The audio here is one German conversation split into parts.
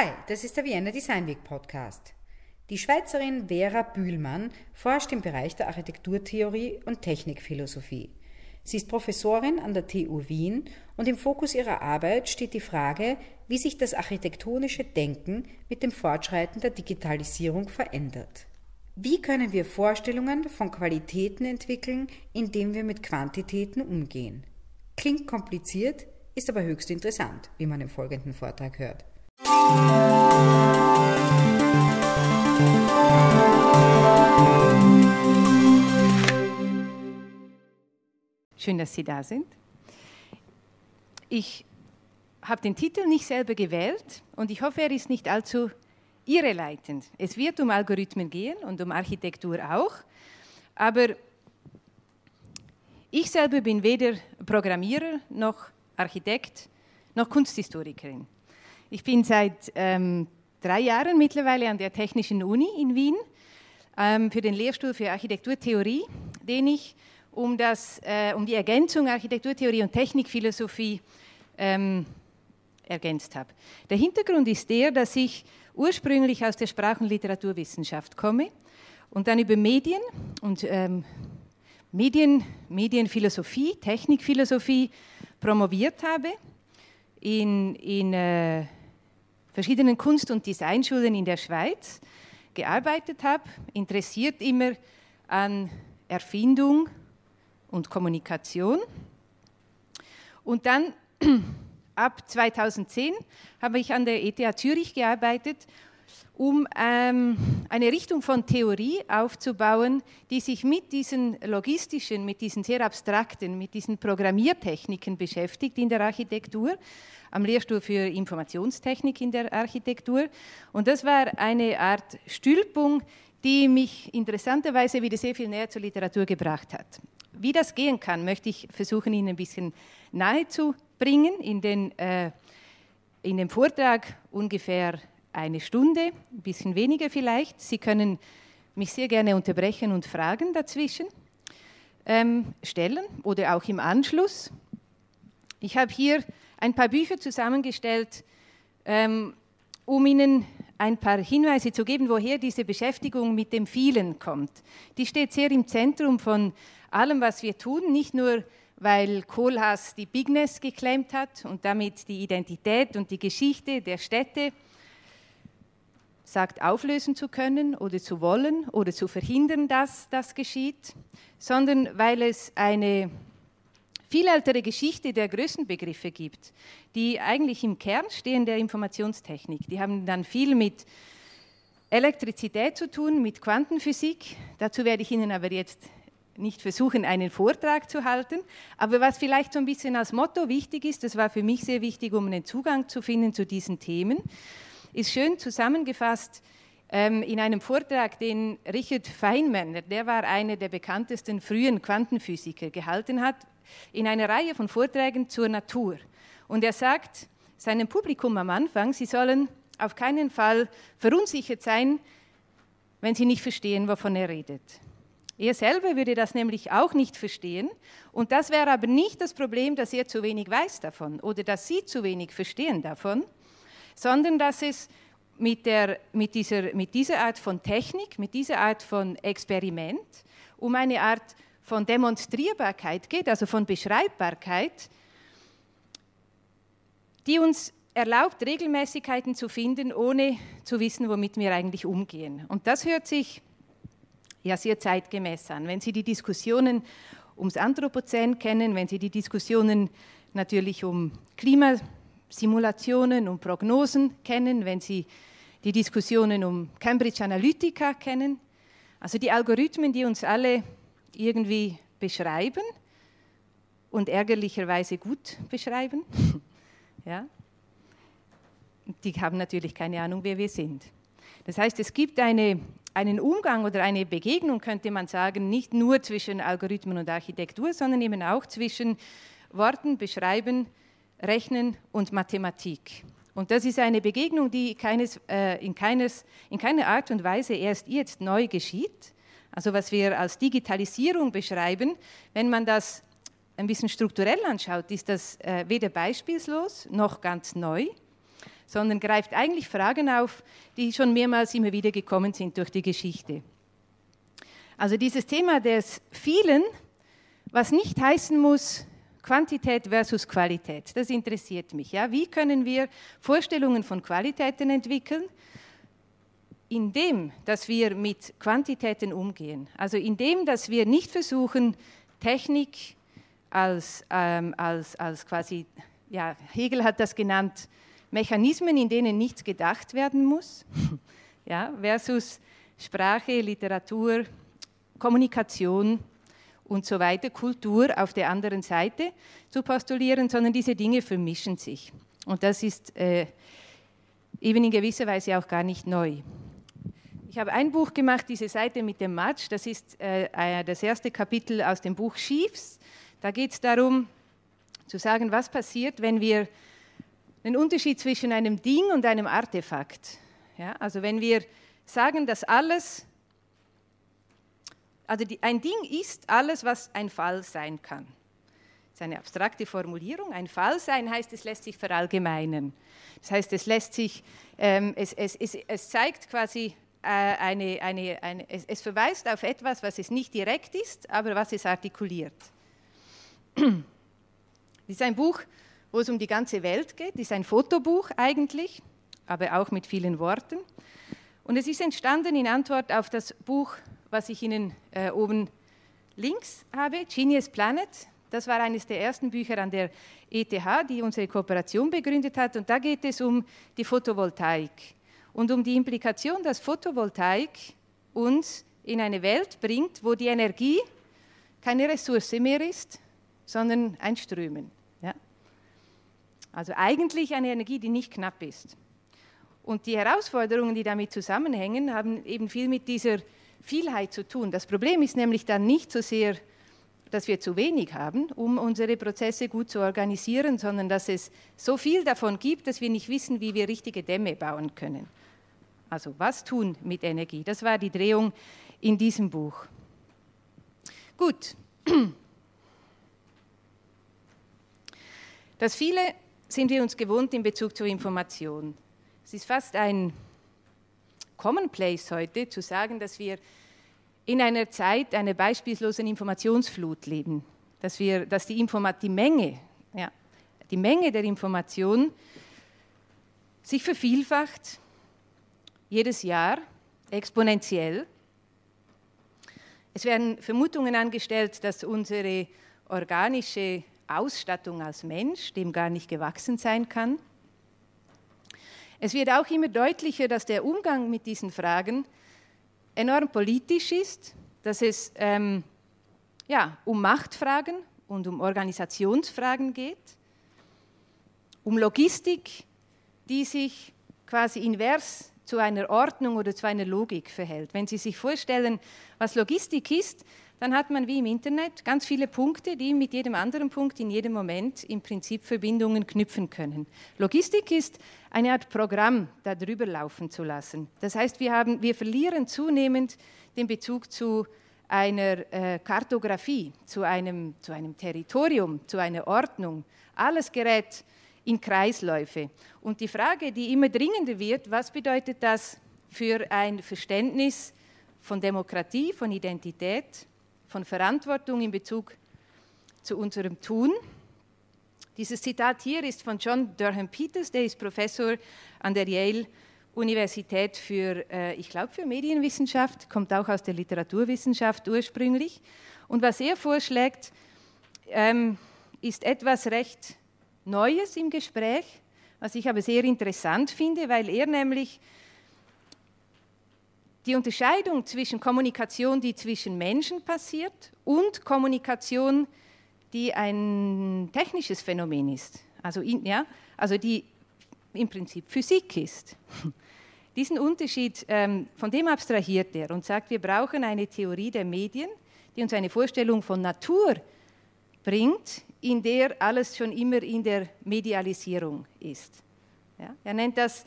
Hi, das ist der Vienna Design Week Podcast. Die Schweizerin Vera Bühlmann forscht im Bereich der Architekturtheorie und Technikphilosophie. Sie ist Professorin an der TU Wien und im Fokus ihrer Arbeit steht die Frage, wie sich das architektonische Denken mit dem Fortschreiten der Digitalisierung verändert. Wie können wir Vorstellungen von Qualitäten entwickeln, indem wir mit Quantitäten umgehen? Klingt kompliziert, ist aber höchst interessant, wie man im folgenden Vortrag hört. Schön, dass Sie da sind. Ich habe den Titel nicht selber gewählt und ich hoffe, er ist nicht allzu irreleitend. Es wird um Algorithmen gehen und um Architektur auch, aber ich selber bin weder Programmierer noch Architekt noch Kunsthistorikerin. Ich bin seit ähm, drei Jahren mittlerweile an der Technischen Uni in Wien ähm, für den Lehrstuhl für Architekturtheorie, den ich um, das, äh, um die Ergänzung Architekturtheorie und Technikphilosophie ähm, ergänzt habe. Der Hintergrund ist der, dass ich ursprünglich aus der Sprach- und Literaturwissenschaft komme und dann über Medien und ähm, Medien, Medienphilosophie, Technikphilosophie promoviert habe in, in äh, verschiedenen Kunst- und Designschulen in der Schweiz gearbeitet habe, interessiert immer an Erfindung, und Kommunikation. Und dann ab 2010 habe ich an der ETH Zürich gearbeitet, um ähm, eine Richtung von Theorie aufzubauen, die sich mit diesen logistischen, mit diesen sehr abstrakten, mit diesen Programmiertechniken beschäftigt in der Architektur, am Lehrstuhl für Informationstechnik in der Architektur. Und das war eine Art Stülpung, die mich interessanterweise wieder sehr viel näher zur Literatur gebracht hat. Wie das gehen kann, möchte ich versuchen, Ihnen ein bisschen nahe zu bringen. In, den, äh, in dem Vortrag ungefähr eine Stunde, ein bisschen weniger vielleicht. Sie können mich sehr gerne unterbrechen und Fragen dazwischen ähm, stellen oder auch im Anschluss. Ich habe hier ein paar Bücher zusammengestellt, ähm, um Ihnen ein paar Hinweise zu geben, woher diese Beschäftigung mit dem Vielen kommt. Die steht sehr im Zentrum von allem, was wir tun, nicht nur weil Kohlhaas die Bigness geklemmt hat und damit die Identität und die Geschichte der Städte sagt, auflösen zu können oder zu wollen oder zu verhindern, dass das geschieht, sondern weil es eine viel ältere Geschichte der Größenbegriffe gibt, die eigentlich im Kern stehen der Informationstechnik. Die haben dann viel mit Elektrizität zu tun, mit Quantenphysik. Dazu werde ich Ihnen aber jetzt nicht versuchen, einen Vortrag zu halten. Aber was vielleicht so ein bisschen als Motto wichtig ist, das war für mich sehr wichtig, um einen Zugang zu finden zu diesen Themen, ist schön zusammengefasst ähm, in einem Vortrag, den Richard Feynman, der war einer der bekanntesten frühen Quantenphysiker, gehalten hat, in einer Reihe von Vorträgen zur Natur. Und er sagt seinem Publikum am Anfang, sie sollen auf keinen Fall verunsichert sein, wenn sie nicht verstehen, wovon er redet. Er selber würde das nämlich auch nicht verstehen. Und das wäre aber nicht das Problem, dass er zu wenig weiß davon oder dass Sie zu wenig verstehen davon, sondern dass es mit, der, mit, dieser, mit dieser Art von Technik, mit dieser Art von Experiment um eine Art von Demonstrierbarkeit geht, also von Beschreibbarkeit, die uns erlaubt, Regelmäßigkeiten zu finden, ohne zu wissen, womit wir eigentlich umgehen. Und das hört sich ja sehr zeitgemäß an. Wenn Sie die Diskussionen ums Anthropozän kennen, wenn Sie die Diskussionen natürlich um Klimasimulationen und Prognosen kennen, wenn Sie die Diskussionen um Cambridge Analytica kennen, also die Algorithmen, die uns alle irgendwie beschreiben und ärgerlicherweise gut beschreiben, ja, die haben natürlich keine Ahnung, wer wir sind. Das heißt, es gibt eine, einen Umgang oder eine Begegnung, könnte man sagen, nicht nur zwischen Algorithmen und Architektur, sondern eben auch zwischen Worten, Beschreiben, Rechnen und Mathematik. Und das ist eine Begegnung, die keines, äh, in, keines, in keiner Art und Weise erst jetzt neu geschieht. Also was wir als Digitalisierung beschreiben, wenn man das ein bisschen strukturell anschaut, ist das äh, weder beispielslos noch ganz neu, sondern greift eigentlich Fragen auf, die schon mehrmals immer wieder gekommen sind durch die Geschichte. Also dieses Thema des vielen, was nicht heißen muss, Quantität versus Qualität, das interessiert mich. Ja? Wie können wir Vorstellungen von Qualitäten entwickeln, indem, dass wir mit Quantitäten umgehen? Also indem, dass wir nicht versuchen, Technik als, ähm, als, als quasi, ja, Hegel hat das genannt, Mechanismen, in denen nichts gedacht werden muss, ja, versus Sprache, Literatur, Kommunikation und so weiter, Kultur auf der anderen Seite zu postulieren, sondern diese Dinge vermischen sich. Und das ist äh, eben in gewisser Weise auch gar nicht neu. Ich habe ein Buch gemacht, diese Seite mit dem Matsch, das ist äh, das erste Kapitel aus dem Buch Chiefs. Da geht es darum, zu sagen, was passiert, wenn wir den Unterschied zwischen einem Ding und einem Artefakt. Ja, also wenn wir sagen, dass alles also die, ein Ding ist alles, was ein Fall sein kann. Das ist eine abstrakte Formulierung. Ein Fall sein heißt, es lässt sich verallgemeinern. Das heißt, es lässt sich, ähm, es, es, es, es, zeigt quasi äh, eine, eine, eine es, es verweist auf etwas, was es nicht direkt ist, aber was es artikuliert. Das ist ein Buch, wo es um die ganze Welt geht. Das ist ein Fotobuch eigentlich, aber auch mit vielen Worten. Und es ist entstanden in Antwort auf das Buch was ich Ihnen äh, oben links habe, Genius Planet. Das war eines der ersten Bücher an der ETH, die unsere Kooperation begründet hat. Und da geht es um die Photovoltaik und um die Implikation, dass Photovoltaik uns in eine Welt bringt, wo die Energie keine Ressource mehr ist, sondern ein Strömen. Ja? Also eigentlich eine Energie, die nicht knapp ist. Und die Herausforderungen, die damit zusammenhängen, haben eben viel mit dieser Vielheit zu tun. Das Problem ist nämlich dann nicht so sehr, dass wir zu wenig haben, um unsere Prozesse gut zu organisieren, sondern dass es so viel davon gibt, dass wir nicht wissen, wie wir richtige Dämme bauen können. Also was tun mit Energie? Das war die Drehung in diesem Buch. Gut. Das viele sind wir uns gewohnt in Bezug zur Information. Es ist fast ein commonplace heute, zu sagen, dass wir in einer Zeit einer beispiellosen Informationsflut leben, dass, wir, dass die, Informat die, Menge, ja, die Menge der Information sich vervielfacht, jedes Jahr exponentiell. Es werden Vermutungen angestellt, dass unsere organische Ausstattung als Mensch dem gar nicht gewachsen sein kann. Es wird auch immer deutlicher, dass der Umgang mit diesen Fragen enorm politisch ist, dass es ähm, ja, um Machtfragen und um Organisationsfragen geht, um Logistik, die sich quasi invers zu einer Ordnung oder zu einer Logik verhält. Wenn Sie sich vorstellen, was Logistik ist, dann hat man wie im Internet ganz viele Punkte, die mit jedem anderen Punkt in jedem Moment im Prinzip Verbindungen knüpfen können. Logistik ist eine Art Programm darüber laufen zu lassen. Das heißt, wir, haben, wir verlieren zunehmend den Bezug zu einer äh, Kartografie, zu einem, zu einem Territorium, zu einer Ordnung. Alles gerät in Kreisläufe. Und die Frage, die immer dringender wird, was bedeutet das für ein Verständnis von Demokratie, von Identität, von Verantwortung in Bezug zu unserem Tun. Dieses Zitat hier ist von John Durham Peters, der ist Professor an der Yale Universität für, äh, ich glaube, für Medienwissenschaft, kommt auch aus der Literaturwissenschaft ursprünglich. Und was er vorschlägt, ähm, ist etwas recht Neues im Gespräch, was ich aber sehr interessant finde, weil er nämlich die Unterscheidung zwischen Kommunikation, die zwischen Menschen passiert, und Kommunikation, die ein technisches Phänomen ist, also, in, ja, also die im Prinzip Physik ist. Diesen Unterschied, ähm, von dem abstrahiert er und sagt, wir brauchen eine Theorie der Medien, die uns eine Vorstellung von Natur bringt, in der alles schon immer in der Medialisierung ist. Ja, er nennt das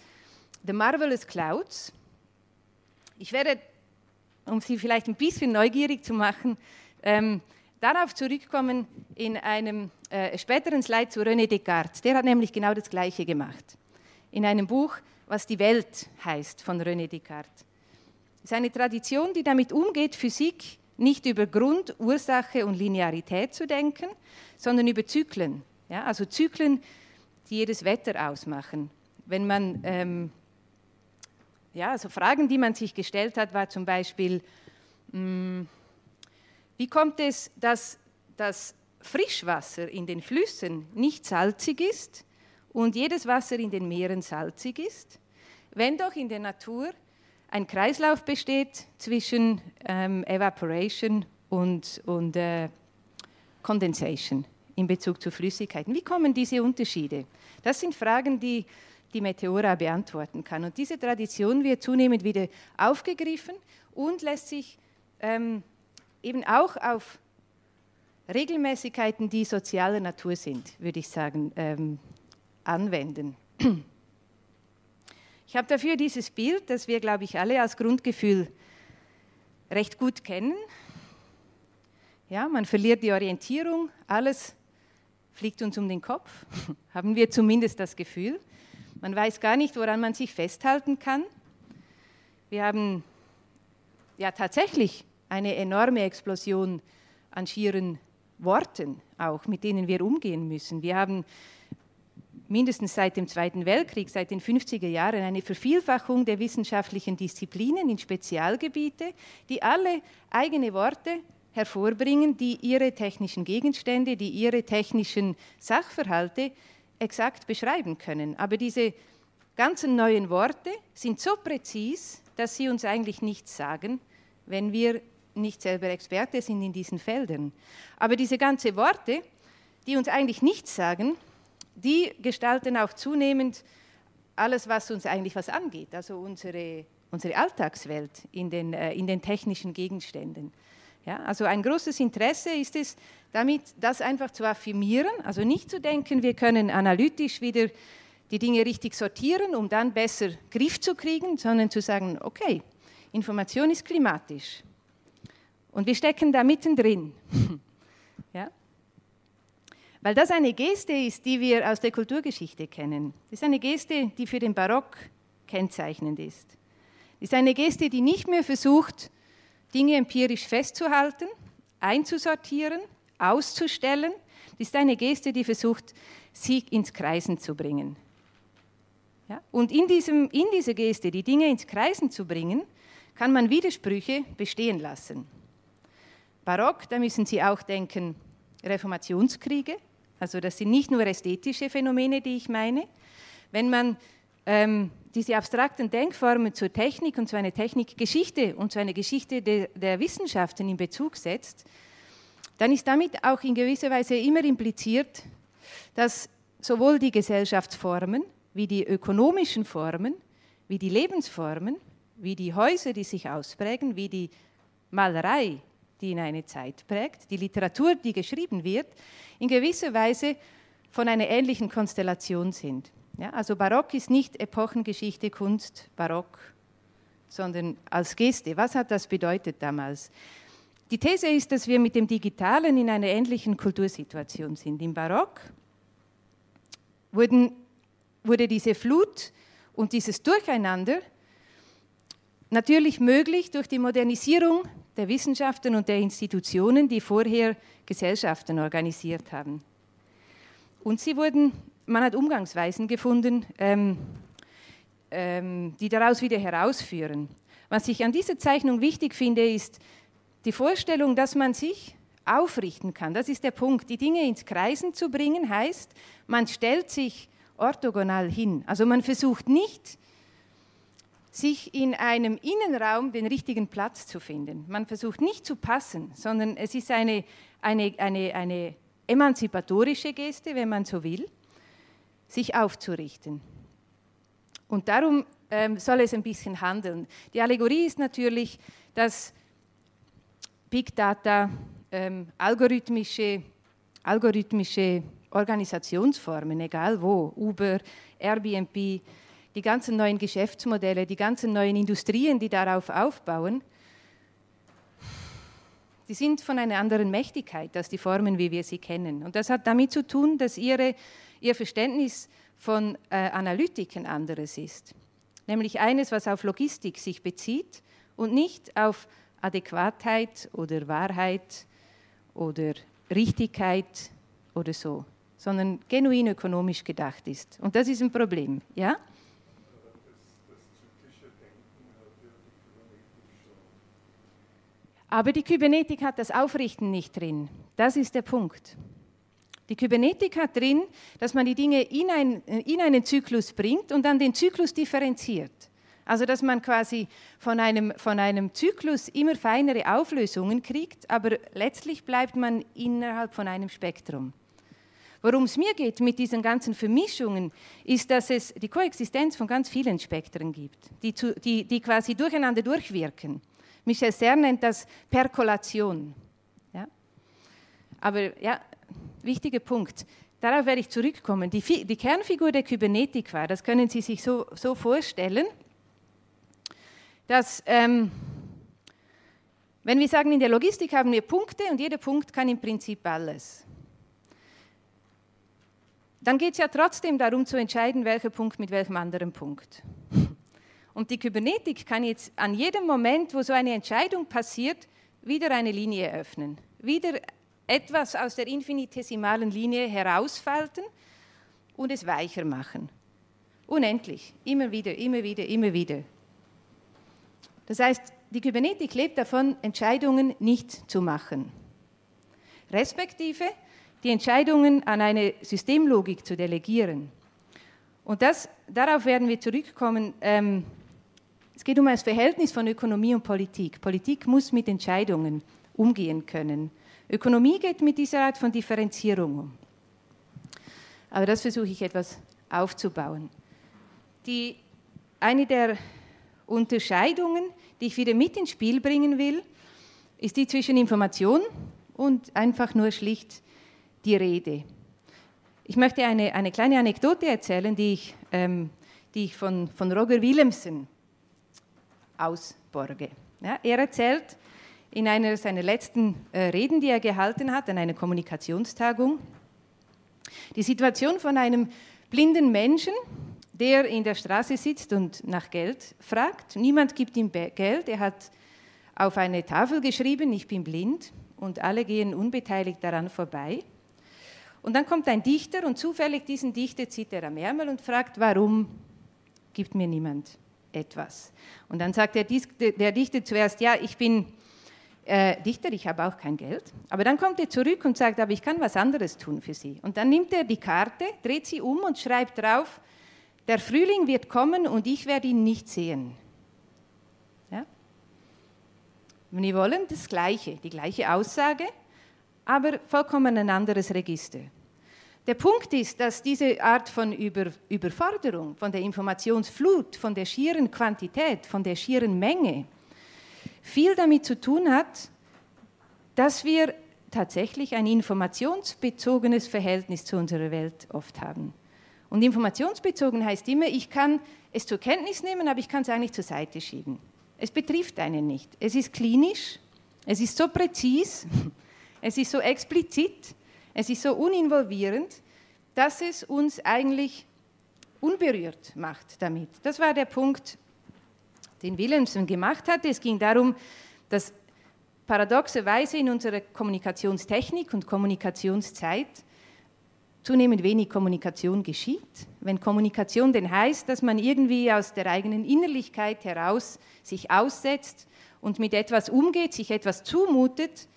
The Marvelous Clouds ich werde, um Sie vielleicht ein bisschen neugierig zu machen, ähm, darauf zurückkommen in einem äh, späteren Slide zu René Descartes. Der hat nämlich genau das Gleiche gemacht. in einem Buch, was die Welt heißt, von René Descartes. Es ist eine Tradition, die damit umgeht, Physik nicht über Grund, Ursache und Linearität zu denken, sondern über Zyklen. Ja, also Zyklen, die jedes Wetter ausmachen. Wenn man, ähm, ja, also Fragen, die man sich gestellt hat, war zum Beispiel, mh, hm, wie kommt es, dass das Frischwasser in den Flüssen nicht salzig ist und jedes Wasser in den Meeren salzig ist, wenn doch in der Natur ein Kreislauf besteht zwischen ähm, Evaporation und, und äh, Condensation in Bezug zu Flüssigkeiten. Wie kommen diese Unterschiede? Das sind Fragen, die die Meteora beantworten kann. Und diese Tradition wird zunehmend wieder aufgegriffen und lässt sich ähm, eben auch auf Regelmäßigkeiten, die sozialer Natur sind, würde ich sagen, ähm, anwenden. Ich habe dafür dieses Bild, das wir, glaube ich, alle als Grundgefühl recht gut kennen. Ja, man verliert die Orientierung, alles fliegt uns um den Kopf, haben wir zumindest das Gefühl. Man weiß gar nicht, woran man sich festhalten kann. Wir haben ja tatsächlich eine enorme Explosion an schieren Worten auch, mit denen wir umgehen müssen. Wir haben mindestens seit dem Zweiten Weltkrieg, seit den 50er Jahren, eine Vervielfachung der wissenschaftlichen Disziplinen in Spezialgebiete, die alle eigene Worte hervorbringen, die ihre technischen Gegenstände, die ihre technischen Sachverhalte exakt beschreiben können. Aber diese ganzen neuen Worte sind so präzis, dass sie uns eigentlich nichts sagen, wenn wir nicht selber Experte sind in diesen Feldern. Aber diese ganzen Worte, die uns eigentlich nichts sagen, die gestalten auch zunehmend alles, was uns eigentlich was angeht, also unsere, unsere Alltagswelt in den, äh, in den technischen Gegenständen. Ja, also ein großes Interesse ist es, damit das einfach zu affirmieren, also nicht zu denken, wir können analytisch wieder die Dinge richtig sortieren, um dann besser Griff zu kriegen, sondern zu sagen, okay, Information ist klimatisch und wir stecken da mittendrin. ja? Weil das eine Geste ist, die wir aus der Kulturgeschichte kennen. Das ist eine Geste, die für den Barock kennzeichnend ist. Das ist eine Geste, die nicht mehr versucht, Dinge empirisch festzuhalten, einzusortieren, auszustellen. Das ist eine Geste, die versucht, sie ins Kreisen zu bringen. Ja? Und in, diesem, in dieser Geste, die Dinge ins Kreisen zu bringen, kann man Widersprüche bestehen lassen. Barock, da müssen Sie auch denken, Reformationskriege, also das sind nicht nur ästhetische Phänomene, die ich meine. Wenn man ähm, diese abstrakten Denkformen zur Technik und zu einer Technikgeschichte und zu einer Geschichte de, der Wissenschaften in Bezug setzt, dann ist damit auch in gewisser Weise immer impliziert, dass sowohl die Gesellschaftsformen wie die ökonomischen Formen, wie die Lebensformen, wie die Häuser, die sich ausprägen, wie die Malerei, die in eine Zeit prägt, die Literatur, die geschrieben wird, in gewisser Weise von einer ähnlichen Konstellation sind. Ja, also Barock ist nicht Epochengeschichte, Kunst, Barock, sondern als Geste. Was hat das bedeutet damals? Die These ist, dass wir mit dem Digitalen in einer ähnlichen Kultursituation sind. Im Barock wurden, wurde diese Flut und dieses Durcheinander natürlich möglich durch die Modernisierung der Wissenschaften und der Institutionen, die vorher Gesellschaften organisiert haben. Und sie wurden, man hat Umgangsweisen gefunden, ähm, ähm, die daraus wieder herausführen. Was ich an dieser Zeichnung wichtig finde, ist die Vorstellung, dass man sich aufrichten kann. Das ist der Punkt. Die Dinge ins Kreisen zu bringen heißt, man stellt sich orthogonal hin. Also man versucht nicht, sich in einem Innenraum den richtigen Platz zu finden. Man versucht nicht zu passen, sondern es ist eine, eine, eine, eine emanzipatorische Geste, wenn man so will, sich aufzurichten. Und darum ähm, soll es ein bisschen handeln. Die Allegorie ist natürlich, dass Big Data ähm, algorithmische, algorithmische Organisationsformen, egal wo, Uber, Airbnb, die ganzen neuen Geschäftsmodelle, die ganzen neuen Industrien, die darauf aufbauen, die sind von einer anderen Mächtigkeit als die Formen, wie wir sie kennen. Und das hat damit zu tun, dass ihre, ihr Verständnis von äh, Analytik ein anderes ist. Nämlich eines, was auf Logistik sich bezieht und nicht auf Adäquatheit oder Wahrheit oder Richtigkeit oder so, sondern genuin ökonomisch gedacht ist. Und das ist ein Problem, ja? Aber die Kybernetik hat das Aufrichten nicht drin. Das ist der Punkt. Die Kybernetik hat drin, dass man die Dinge in, ein, in einen Zyklus bringt und dann den Zyklus differenziert. Also dass man quasi von einem, von einem Zyklus immer feinere Auflösungen kriegt, aber letztlich bleibt man innerhalb von einem Spektrum. Worum es mir geht mit diesen ganzen Vermischungen, ist, dass es die Koexistenz von ganz vielen Spektren gibt, die, zu, die, die quasi durcheinander durchwirken. Michel Serre nennt das Perkolation. Ja? Aber ja, wichtiger Punkt. Darauf werde ich zurückkommen. Die, die Kernfigur der Kybernetik war, das können Sie sich so, so vorstellen, dass, ähm, wenn wir sagen, in der Logistik haben wir Punkte und jeder Punkt kann im Prinzip alles. Dann geht es ja trotzdem darum zu entscheiden, welcher Punkt mit welchem anderen Punkt. Und die Kybernetik kann jetzt an jedem Moment, wo so eine Entscheidung passiert, wieder eine Linie öffnen, wieder etwas aus der infinitesimalen Linie herausfalten und es weicher machen. Unendlich, immer wieder, immer wieder, immer wieder. Das heißt, die Kybernetik lebt davon, Entscheidungen nicht zu machen. Respektive die Entscheidungen an eine Systemlogik zu delegieren. Und das, darauf werden wir zurückkommen. Ähm, es geht um das Verhältnis von Ökonomie und Politik. Politik muss mit Entscheidungen umgehen können. Ökonomie geht mit dieser Art von Differenzierung um. Aber das versuche ich etwas aufzubauen. Die, eine der Unterscheidungen, die ich wieder mit ins Spiel bringen will, ist die zwischen Information und einfach nur schlicht die Rede. Ich möchte eine, eine kleine Anekdote erzählen, die ich, ähm, die ich von, von Roger Willemsen ausborge. Ja, er erzählt in einer seiner letzten äh, Reden, die er gehalten hat, an einer Kommunikationstagung, die Situation von einem blinden Menschen, der in der Straße sitzt und nach Geld fragt. Niemand gibt ihm Geld. Er hat auf eine Tafel geschrieben, ich bin blind, und alle gehen unbeteiligt daran vorbei. Und dann kommt ein Dichter und zufällig diesen Dichter zieht er am Ärmel und fragt, warum gibt mir niemand etwas. Und dann sagt der, der Dichter zuerst, ja, ich bin äh, Dichter, ich habe auch kein Geld. Aber dann kommt er zurück und sagt, aber ich kann was anderes tun für Sie. Und dann nimmt er die Karte, dreht sie um und schreibt drauf, der Frühling wird kommen und ich werde ihn nicht sehen. Ja? Wir wollen das Gleiche, die gleiche Aussage, aber vollkommen ein anderes Register. Der Punkt ist, dass diese Art von Über Überforderung, von der Informationsflut, von der schieren Quantität, von der schieren Menge, viel damit zu tun hat, dass wir tatsächlich ein informationsbezogenes Verhältnis zu unserer Welt oft haben. Und informationsbezogen heißt immer, ich kann es zur Kenntnis nehmen, aber ich kann es eigentlich zur Seite schieben. Es betrifft einen nicht. Es ist klinisch, es ist so präzis, es ist so explizit, es ist so uninvolvierend, dass es uns eigentlich unberührt macht damit. Das war der Punkt, den Wilhelmsen gemacht hat. Es ging darum, dass paradoxerweise in unserer Kommunikationstechnik und Kommunikationszeit zunehmend wenig Kommunikation geschieht. Wenn Kommunikation denn heißt, dass man irgendwie aus der eigenen Innerlichkeit heraus sich aussetzt und mit etwas umgeht, sich etwas zumutet,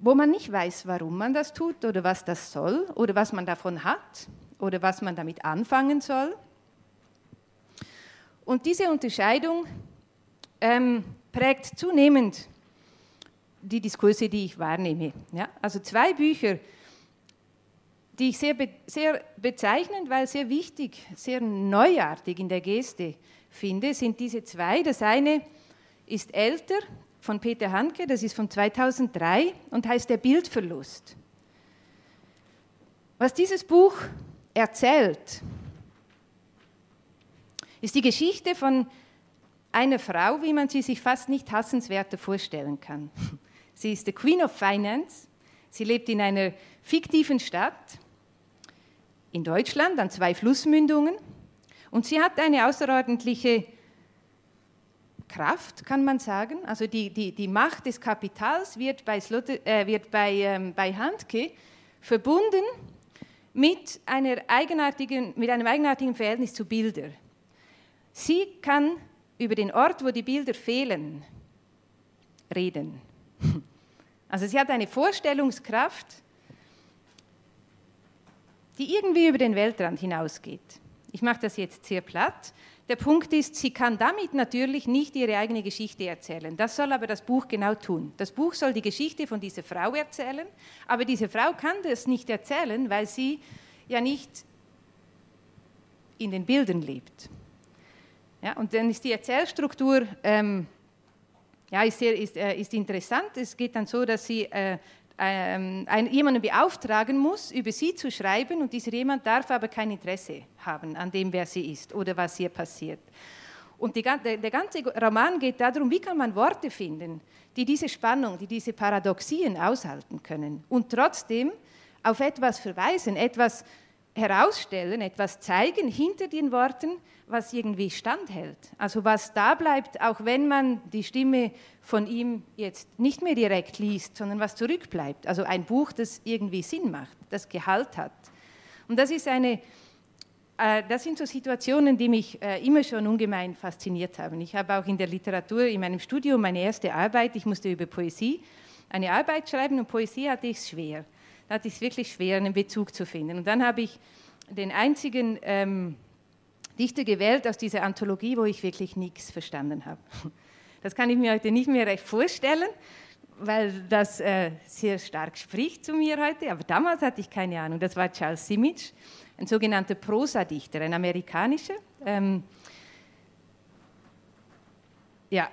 wo man nicht weiß, warum man das tut oder was das soll oder was man davon hat oder was man damit anfangen soll. Und diese Unterscheidung ähm, prägt zunehmend die Diskurse, die ich wahrnehme. Ja? Also zwei Bücher, die ich sehr, be sehr bezeichnend, weil sehr wichtig, sehr neuartig in der Geste finde, sind diese zwei. Das eine ist älter, von Peter Hanke, das ist von 2003 und heißt Der Bildverlust. Was dieses Buch erzählt, ist die Geschichte von einer Frau, wie man sie sich fast nicht hassenswerter vorstellen kann. Sie ist die Queen of Finance. Sie lebt in einer fiktiven Stadt in Deutschland an zwei Flussmündungen und sie hat eine außerordentliche Kraft, kann man sagen. Also die, die, die Macht des Kapitals wird bei, Slotte, äh, wird bei, ähm, bei Handke verbunden mit, einer eigenartigen, mit einem eigenartigen Verhältnis zu Bildern. Sie kann über den Ort, wo die Bilder fehlen, reden. Also sie hat eine Vorstellungskraft, die irgendwie über den Weltrand hinausgeht. Ich mache das jetzt sehr platt. Der Punkt ist, sie kann damit natürlich nicht ihre eigene Geschichte erzählen. Das soll aber das Buch genau tun. Das Buch soll die Geschichte von dieser Frau erzählen, aber diese Frau kann das nicht erzählen, weil sie ja nicht in den Bildern lebt. Ja, und dann ist die Erzählstruktur ähm, ja, ist, sehr, ist, äh, ist, interessant. Es geht dann so, dass sie äh, ähm, jemanden beauftragen muss, über sie zu schreiben und dieser jemand darf aber kein Interesse haben an dem, wer sie ist oder was hier passiert. Und die, der, der ganze Roman geht darum, wie kann man Worte finden, die diese Spannung, die diese Paradoxien aushalten können und trotzdem auf etwas verweisen, etwas herausstellen, etwas zeigen hinter den Worten, was irgendwie standhält. Also was da bleibt, auch wenn man die Stimme von ihm jetzt nicht mehr direkt liest, sondern was zurückbleibt. Also ein Buch, das irgendwie Sinn macht, das Gehalt hat. Und das ist eine, äh, das sind so Situationen, die mich äh, immer schon ungemein fasziniert haben. Ich habe auch in der Literatur, in meinem Studium, meine erste Arbeit, ich musste über Poesie eine Arbeit schreiben und Poesie hatte ich schwer. Da hatte ich es wirklich schwer, einen Bezug zu finden. Und dann habe ich den einzigen ähm, Dichter gewählt aus dieser Anthologie, wo ich wirklich nichts verstanden habe. Das kann ich mir heute nicht mehr recht vorstellen, weil das äh, sehr stark spricht zu mir heute. Aber damals hatte ich keine Ahnung. Das war Charles Simic, ein sogenannter Prosadichter, ein amerikanischer. Ähm, ja,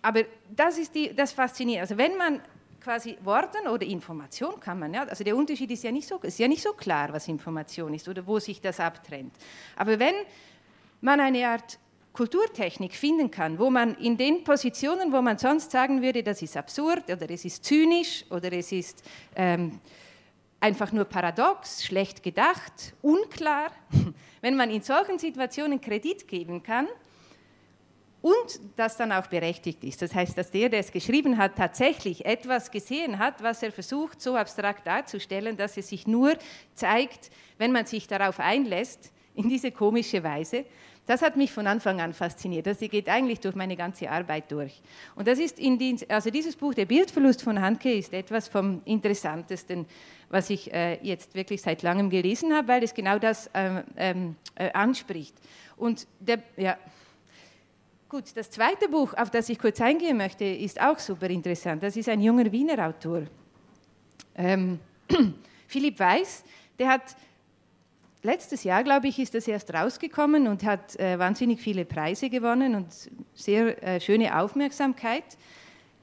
aber das ist die, das Faszinierende. Also wenn man quasi Worten oder Information kann man, ja, also der Unterschied ist ja nicht so, ist ja nicht so klar, was Information ist oder wo sich das abtrennt. Aber wenn man eine Art Kulturtechnik finden kann, wo man in den Positionen, wo man sonst sagen würde, das ist absurd oder es ist zynisch oder es ist ähm, einfach nur paradox, schlecht gedacht, unklar, wenn man in solchen Situationen Kredit geben kann, und das dann auch berechtigt ist. Das heißt, dass der, der es geschrieben hat, tatsächlich etwas gesehen hat, was er versucht so abstrakt darzustellen, dass es sich nur zeigt, wenn man sich darauf einlässt, in diese komische Weise. Das hat mich von Anfang an fasziniert. Das geht eigentlich durch meine ganze Arbeit durch. Und das ist in die, also dieses Buch, der Bildverlust von Hanke, ist etwas vom Interessantesten, was ich äh, jetzt wirklich seit langem gelesen habe, weil es genau das ähm, ähm äh, anspricht. Und der, ja, Gut, das zweite Buch, auf das ich kurz eingehen möchte, ist auch super interessant. Das ist ein junger Wiener Autor. Ähm, Philipp Weiß, der hat letztes Jahr, glaube ich, ist das erst rausgekommen und hat äh, wahnsinnig viele Preise gewonnen und sehr äh, schöne Aufmerksamkeit.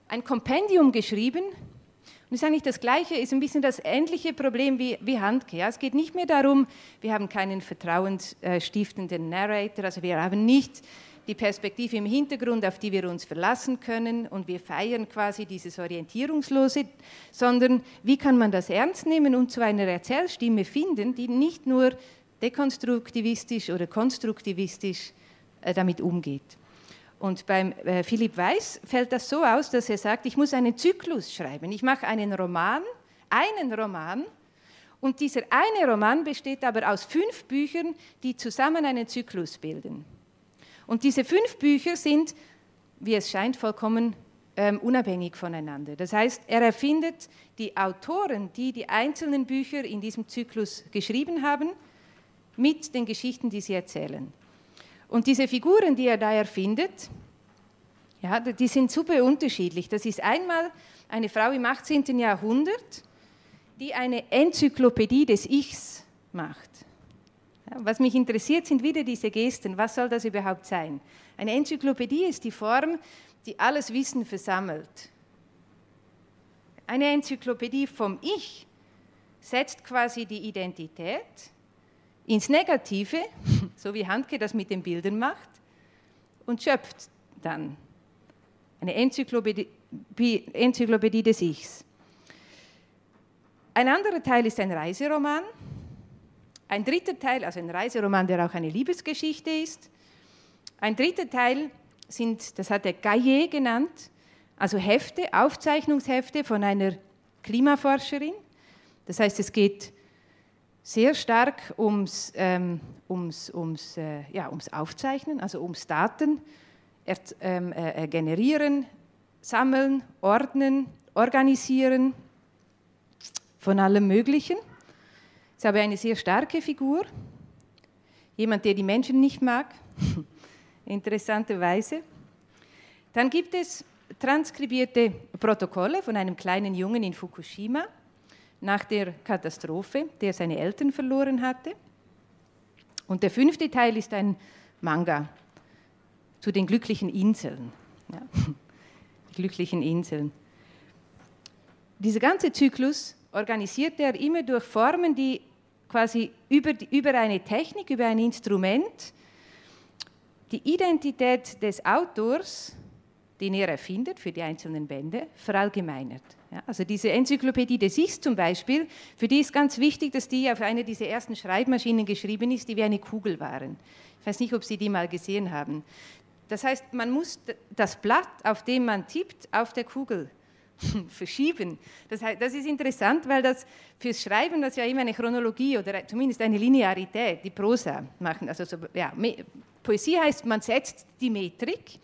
Ein Kompendium geschrieben. Und ist eigentlich das Gleiche, ist ein bisschen das ähnliche Problem wie, wie Handke. Ja? Es geht nicht mehr darum, wir haben keinen vertrauensstiftenden Narrator, also wir haben nicht die Perspektive im Hintergrund, auf die wir uns verlassen können und wir feiern quasi dieses Orientierungslose, sondern wie kann man das ernst nehmen und zu einer Erzählstimme finden, die nicht nur dekonstruktivistisch oder konstruktivistisch äh, damit umgeht. Und beim äh, Philipp Weiß fällt das so aus, dass er sagt, ich muss einen Zyklus schreiben. Ich mache einen Roman, einen Roman, und dieser eine Roman besteht aber aus fünf Büchern, die zusammen einen Zyklus bilden. Und diese fünf Bücher sind, wie es scheint, vollkommen ähm, unabhängig voneinander. Das heißt, er erfindet die Autoren, die die einzelnen Bücher in diesem Zyklus geschrieben haben, mit den Geschichten, die sie erzählen. Und diese Figuren, die er da erfindet, ja, die sind super unterschiedlich. Das ist einmal eine Frau im 18. Jahrhundert, die eine Enzyklopädie des Ichs macht. Was mich interessiert, sind wieder diese Gesten. Was soll das überhaupt sein? Eine Enzyklopädie ist die Form, die alles Wissen versammelt. Eine Enzyklopädie vom Ich setzt quasi die Identität ins Negative, so wie Handke das mit den Bildern macht, und schöpft dann eine Enzyklopädie, Enzyklopädie des Ichs. Ein anderer Teil ist ein Reiseroman, Ein dritter Teil, also ein Reiseroman, der auch eine Liebesgeschichte ist. Ein dritter Teil sind, das hat er Gaillet genannt, also Hefte, Aufzeichnungshefte von einer Klimaforscherin. Das heißt, es geht sehr stark ums, ähm, ums, ums, äh, ja, ums Aufzeichnen, also ums Daten er, ähm, äh, generieren, sammeln, ordnen, organisieren von allem Möglichen. Ich habe eine sehr starke Figur, jemand, der die Menschen nicht mag, interessanterweise. Dann gibt es transkribierte Protokolle von einem kleinen Jungen in Fukushima nach der Katastrophe, der seine Eltern verloren hatte. Und der fünfte Teil ist ein Manga zu den glücklichen Inseln. Ja. Die glücklichen Inseln. Dieser ganze Zyklus organisiert er immer durch Formen, die quasi über, über eine Technik, über ein Instrument die Identität des Autors, den er erfindet für die einzelnen Bände, verallgemeinert. Ja, also diese Enzyklopädie des Ichs zum Beispiel, für die ist ganz wichtig, dass die auf einer dieser ersten Schreibmaschinen geschrieben ist, die wie eine Kugel waren. Ich weiß nicht, ob Sie die mal gesehen haben. Das heißt, man muss das Blatt, auf dem man tippt, auf der Kugel verschieben. Das, heißt, das ist interessant, weil das fürs Schreiben, das ja immer eine Chronologie oder zumindest eine Linearität, die Prosa machen. Also so, ja, Poesie heißt, man setzt die Metrik,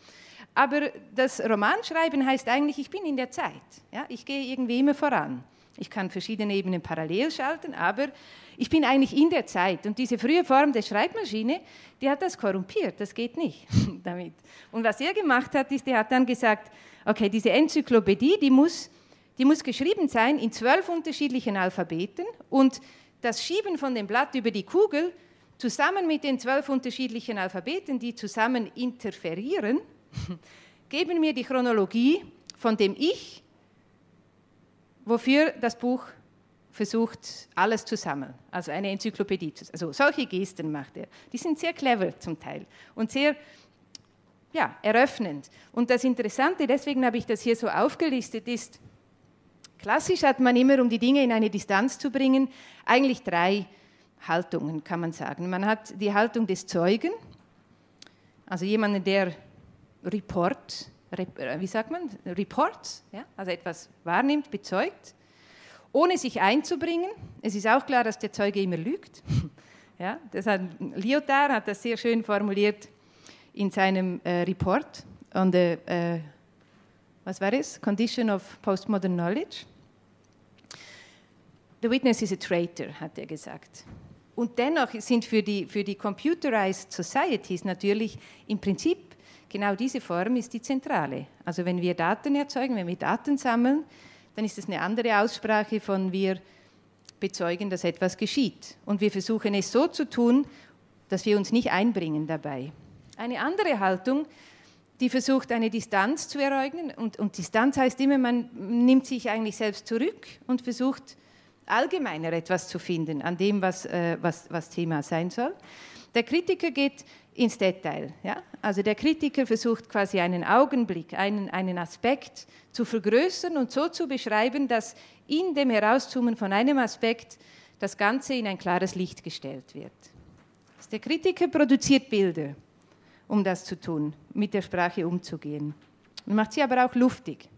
aber das Romanschreiben heißt eigentlich, ich bin in der Zeit. Ja? Ich gehe irgendwie immer voran. Ich kann verschiedene Ebenen parallel schalten, aber ich bin eigentlich in der Zeit. Und diese frühe Form der Schreibmaschine, die hat das korrumpiert. Das geht nicht damit. Und was er gemacht hat, ist, er hat dann gesagt, okay, diese Enzyklopädie, die muss, die muss geschrieben sein in zwölf unterschiedlichen Alphabeten und das Schieben von dem Blatt über die Kugel zusammen mit den zwölf unterschiedlichen Alphabeten, die zusammen interferieren, geben mir die Chronologie von dem Ich, wofür das Buch versucht, alles zu sammeln, also eine Enzyklopädie. Also solche Gesten macht er. Die sind sehr clever zum Teil und sehr ja, eröffnend. Und das Interessante, deswegen habe ich das hier so aufgelistet, ist, klassisch hat man immer, um die Dinge in eine Distanz zu bringen, eigentlich drei Haltungen, kann man sagen. Man hat die Haltung des Zeugen, also jemanden, der Report, wie sagt man, Report, ja, also etwas wahrnimmt, bezeugt ohne sich einzubringen. Es ist auch klar, dass der Zeuge immer lügt. Ja, das hat, Lyotard hat das sehr schön formuliert in seinem äh, Report on the, äh, was war es? Condition of Postmodern Knowledge. The witness is a traitor, hat er gesagt. Und dennoch sind für die, für die Computerized Societies natürlich im Prinzip genau diese Form ist die zentrale. Also wenn wir Daten erzeugen, wenn wir Daten sammeln, dann ist es eine andere Aussprache von wir bezeugen, dass etwas geschieht. Und wir versuchen es so zu tun, dass wir uns nicht einbringen dabei. Eine andere Haltung, die versucht, eine Distanz zu ereignen. Und, und Distanz heißt immer, man nimmt sich eigentlich selbst zurück und versucht, allgemeiner etwas zu finden an dem, was, äh, was, was Thema sein soll. Der Kritiker geht ins Detail. Ja? Also der Kritiker versucht quasi einen Augenblick, einen, einen Aspekt zu vergrößern und so zu beschreiben, dass in dem Herauszoomen von einem Aspekt das Ganze in ein klares Licht gestellt wird. Der Kritiker produziert Bilder, um das zu tun, mit der Sprache umzugehen. Und macht sie aber auch luftig.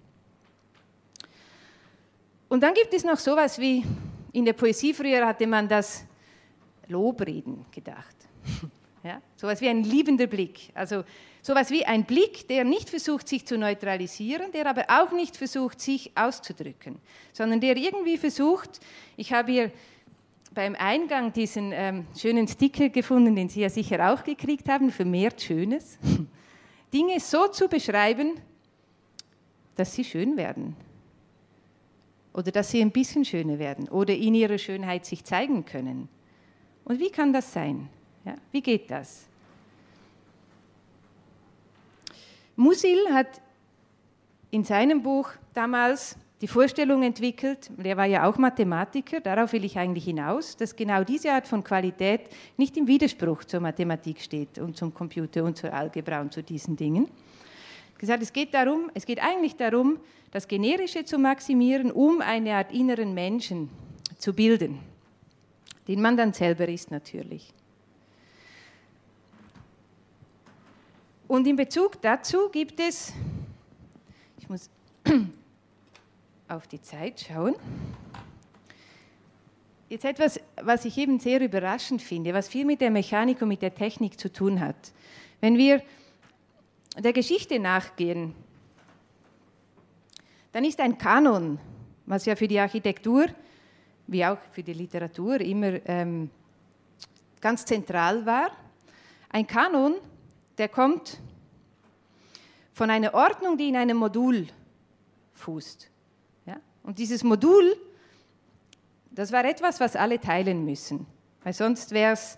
Und dann gibt es noch sowas wie, in der Poesie früher hatte man das Lobreden gedacht. Ja? So etwas wie ein liebender Blick. Also so etwas wie ein Blick, der nicht versucht, sich zu neutralisieren, der aber auch nicht versucht, sich auszudrücken, sondern der irgendwie versucht, ich habe hier beim Eingang diesen ähm, schönen Sticker gefunden, den Sie ja sicher auch gekriegt haben, vermehrt Schönes, Dinge so zu beschreiben, dass sie schön werden. Oder dass sie ein bisschen schöner werden oder in ihrer Schönheit sich zeigen können. Und wie kann das sein? Ja, wie geht das? Musil hat in seinem Buch damals die Vorstellung entwickelt, der war ja auch Mathematiker, darauf will ich eigentlich hinaus, dass genau diese Art von Qualität nicht im Widerspruch zur Mathematik steht und zum Computer und zur Algebra und zu diesen Dingen. Gesagt, es geht darum, es geht eigentlich darum, das Generische zu maximieren, um eine Art inneren Menschen zu bilden. den man dann selber ist natürlich. Und in Bezug dazu gibt es, ich muss auf die Zeit schauen, jetzt etwas, was ich eben sehr überraschend finde, was viel mit der Mechanik und mit der Technik zu tun hat. Wenn wir der Geschichte nachgehen, dann ist ein Kanon, was ja für die Architektur wie auch für die Literatur immer ähm, ganz zentral war, ein Kanon, der kommt von einer Ordnung, die in einem Modul fußt. Und dieses Modul, das war etwas, was alle teilen müssen, weil sonst wäre es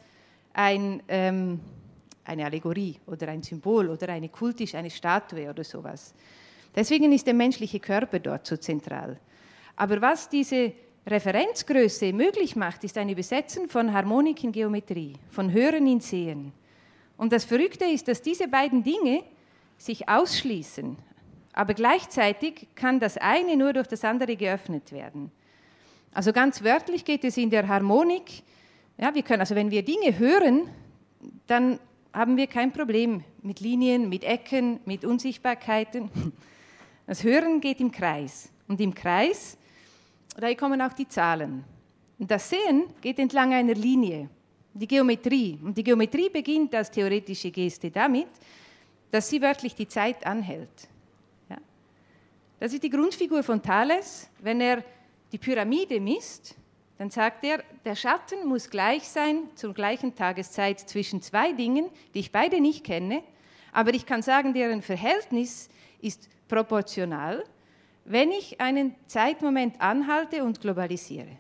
ein, ähm, eine Allegorie oder ein Symbol oder eine kultisch, eine Statue oder sowas. Deswegen ist der menschliche Körper dort so zentral. Aber was diese Referenzgröße möglich macht, ist ein Übersetzen von Harmonik in Geometrie, von Hören in Sehen. Und das Verrückte ist, dass diese beiden Dinge sich ausschließen, aber gleichzeitig kann das eine nur durch das andere geöffnet werden. Also ganz wörtlich geht es in der Harmonik, ja, wir können, also wenn wir Dinge hören, dann haben wir kein Problem mit Linien, mit Ecken, mit Unsichtbarkeiten. Das Hören geht im Kreis. Und im Kreis, da kommen auch die Zahlen. Und das Sehen geht entlang einer Linie, die Geometrie. Und die Geometrie beginnt als theoretische Geste damit, dass sie wörtlich die Zeit anhält. Das ist die Grundfigur von Thales. Wenn er die Pyramide misst, dann sagt er, der Schatten muss gleich sein zur gleichen Tageszeit zwischen zwei Dingen, die ich beide nicht kenne, aber ich kann sagen, deren Verhältnis ist proportional, wenn ich einen Zeitmoment anhalte und globalisiere.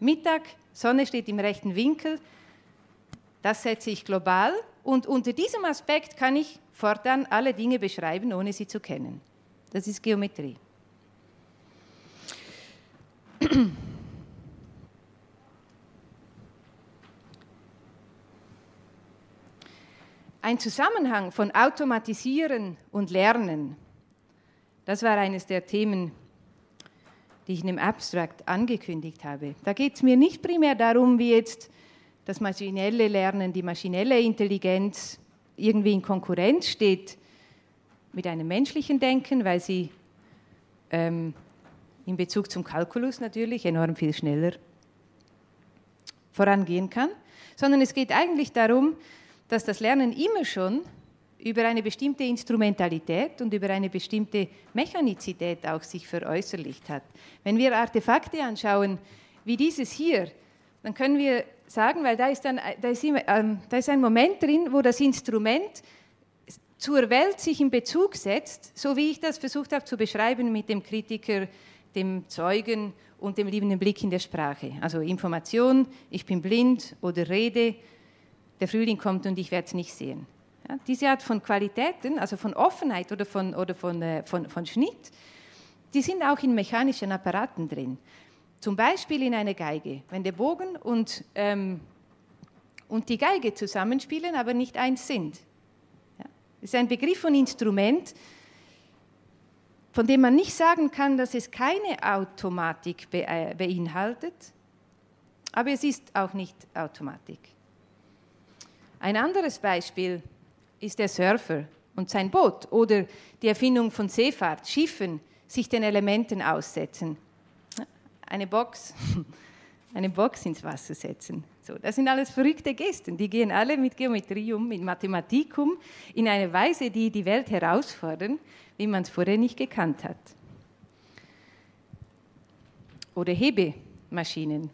Mittag, Sonne steht im rechten Winkel, das setze ich global und unter diesem Aspekt kann ich fortan alle Dinge beschreiben, ohne sie zu kennen. Das ist Geometrie. Ein Zusammenhang von Automatisieren und Lernen, das war eines der Themen, die ich in dem Abstract angekündigt habe. Da geht es mir nicht primär darum, wie jetzt das maschinelle Lernen, die maschinelle Intelligenz irgendwie in Konkurrenz steht mit einem menschlichen Denken, weil sie ähm, in Bezug zum Kalkulus natürlich enorm viel schneller vorangehen kann, sondern es geht eigentlich darum, dass das Lernen immer schon über eine bestimmte Instrumentalität und über eine bestimmte Mechanizität auch sich veräußerlicht hat. Wenn wir Artefakte anschauen, wie dieses hier, dann können wir sagen, weil da ist, dann, da ist, immer, ähm, da ist ein Moment drin, wo das Instrument zur Welt sich in Bezug setzt, so wie ich das versucht habe zu beschreiben mit dem Kritiker, dem Zeugen und dem liebenden Blick in der Sprache. Also Information, ich bin blind oder rede, der Frühling kommt und ich werde es nicht sehen. Ja, diese Art von Qualitäten, also von Offenheit oder von, oder von, äh, von, von Schnitt, die sind auch in mechanischen Apparaten drin. Zum Beispiel in einer Geige, wenn der Bogen und, ähm, und die Geige zusammenspielen, aber nicht eins sind. Ja, das ist ein Begriff von Instrument, von dem man nicht sagen kann, dass es keine Automatik äh, beinhaltet, aber es ist auch nicht Automatik. Ein anderes Beispiel ist der Surfer und sein Boot oder die Erfindung von Seefahrt, Schiffen, sich den Elementen aussetzen. Eine Box, eine Box ins Wasser setzen. So, das sind alles verrückte Gesten. Die gehen alle mit Geometrie um, mit Mathematik um, in einer Weise, die die Welt herausfordern, wie man es vorher nicht gekannt hat. Oder Hebemaschinen,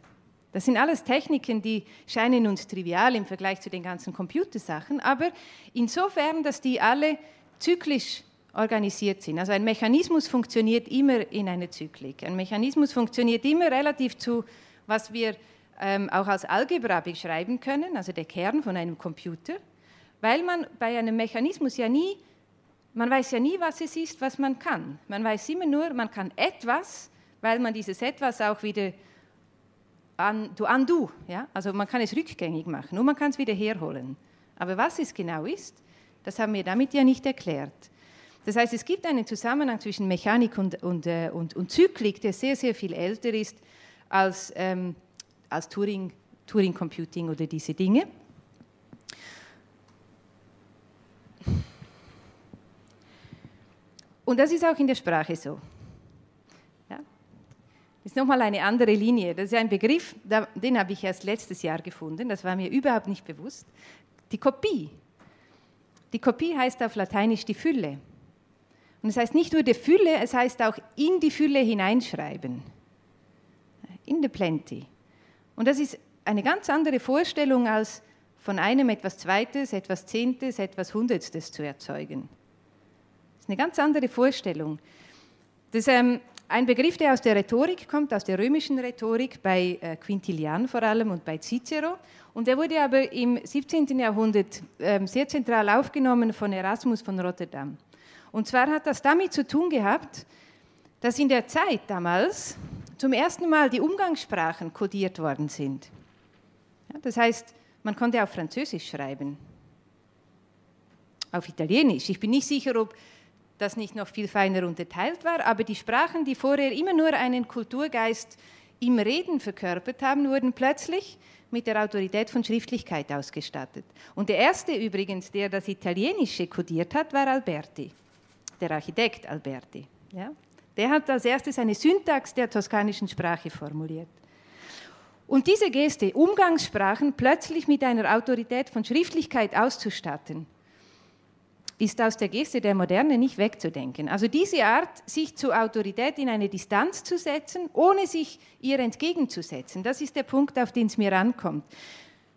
das sind alles Techniken, die scheinen uns trivial im Vergleich zu den ganzen Computersachen, aber insofern, dass die alle zyklisch organisiert sind. Also ein Mechanismus funktioniert immer in einer Zyklik. Ein Mechanismus funktioniert immer relativ zu, was wir ähm, auch als Algebra beschreiben können, also der Kern von einem Computer, weil man bei einem Mechanismus ja nie, man weiß ja nie, was es ist, was man kann. Man weiß immer nur, man kann etwas, weil man dieses etwas auch wieder undo, undo ja? also man kann es rückgängig machen und man kann es wieder herholen. Aber was es genau ist, das haben wir damit ja nicht erklärt. Das heißt, es gibt einen Zusammenhang zwischen Mechanik und, und, und, und Zyklik, der sehr, sehr viel älter ist, als, ähm, als Turing Turing Computing oder diese Dinge. Und das ist auch in der Sprache so. Ja? Das ist nochmal eine andere Linie. Das ist ein Begriff, den habe ich erst letztes Jahr gefunden, das war mir überhaupt nicht bewusst. Die Kopie. Die Kopie heißt auf Lateinisch die Fülle. Und es heißt nicht nur die Fülle, es heißt auch in die Fülle hineinschreiben. In the plenty. Und das ist eine ganz andere Vorstellung als von einem etwas Zweites, etwas Zehntes, etwas Hundertstes zu erzeugen. Eine ganz andere Vorstellung. Das ist ähm, ein Begriff, der aus der Rhetorik kommt, aus der römischen Rhetorik, bei äh, Quintilian vor allem und bei Cicero. Und der wurde aber im 17. Jahrhundert äh, sehr zentral aufgenommen von Erasmus von Rotterdam. Und zwar hat das damit zu tun gehabt, dass in der Zeit damals zum ersten Mal die Umgangssprachen kodiert worden sind. Ja, das heißt, man konnte auf Französisch schreiben, auf Italienisch. Ich bin nicht sicher, ob das nicht noch viel feiner unterteilt war, aber die Sprachen, die vorher immer nur einen Kulturgeist im Reden verkörpert haben, wurden plötzlich mit der Autorität von Schriftlichkeit ausgestattet. Und der erste übrigens, der das Italienische kodiert hat, war Alberti der Architekt Alberti. Ja? Der hat als erstes eine Syntax der toskanischen Sprache formuliert. Und diese Geste, Umgangssprachen plötzlich mit einer Autorität von Schriftlichkeit auszustatten, ist aus der Geste der Moderne nicht wegzudenken. Also diese Art, sich zur Autorität in eine Distanz zu setzen, ohne sich ihr entgegenzusetzen, das ist der Punkt, auf den es mir ankommt.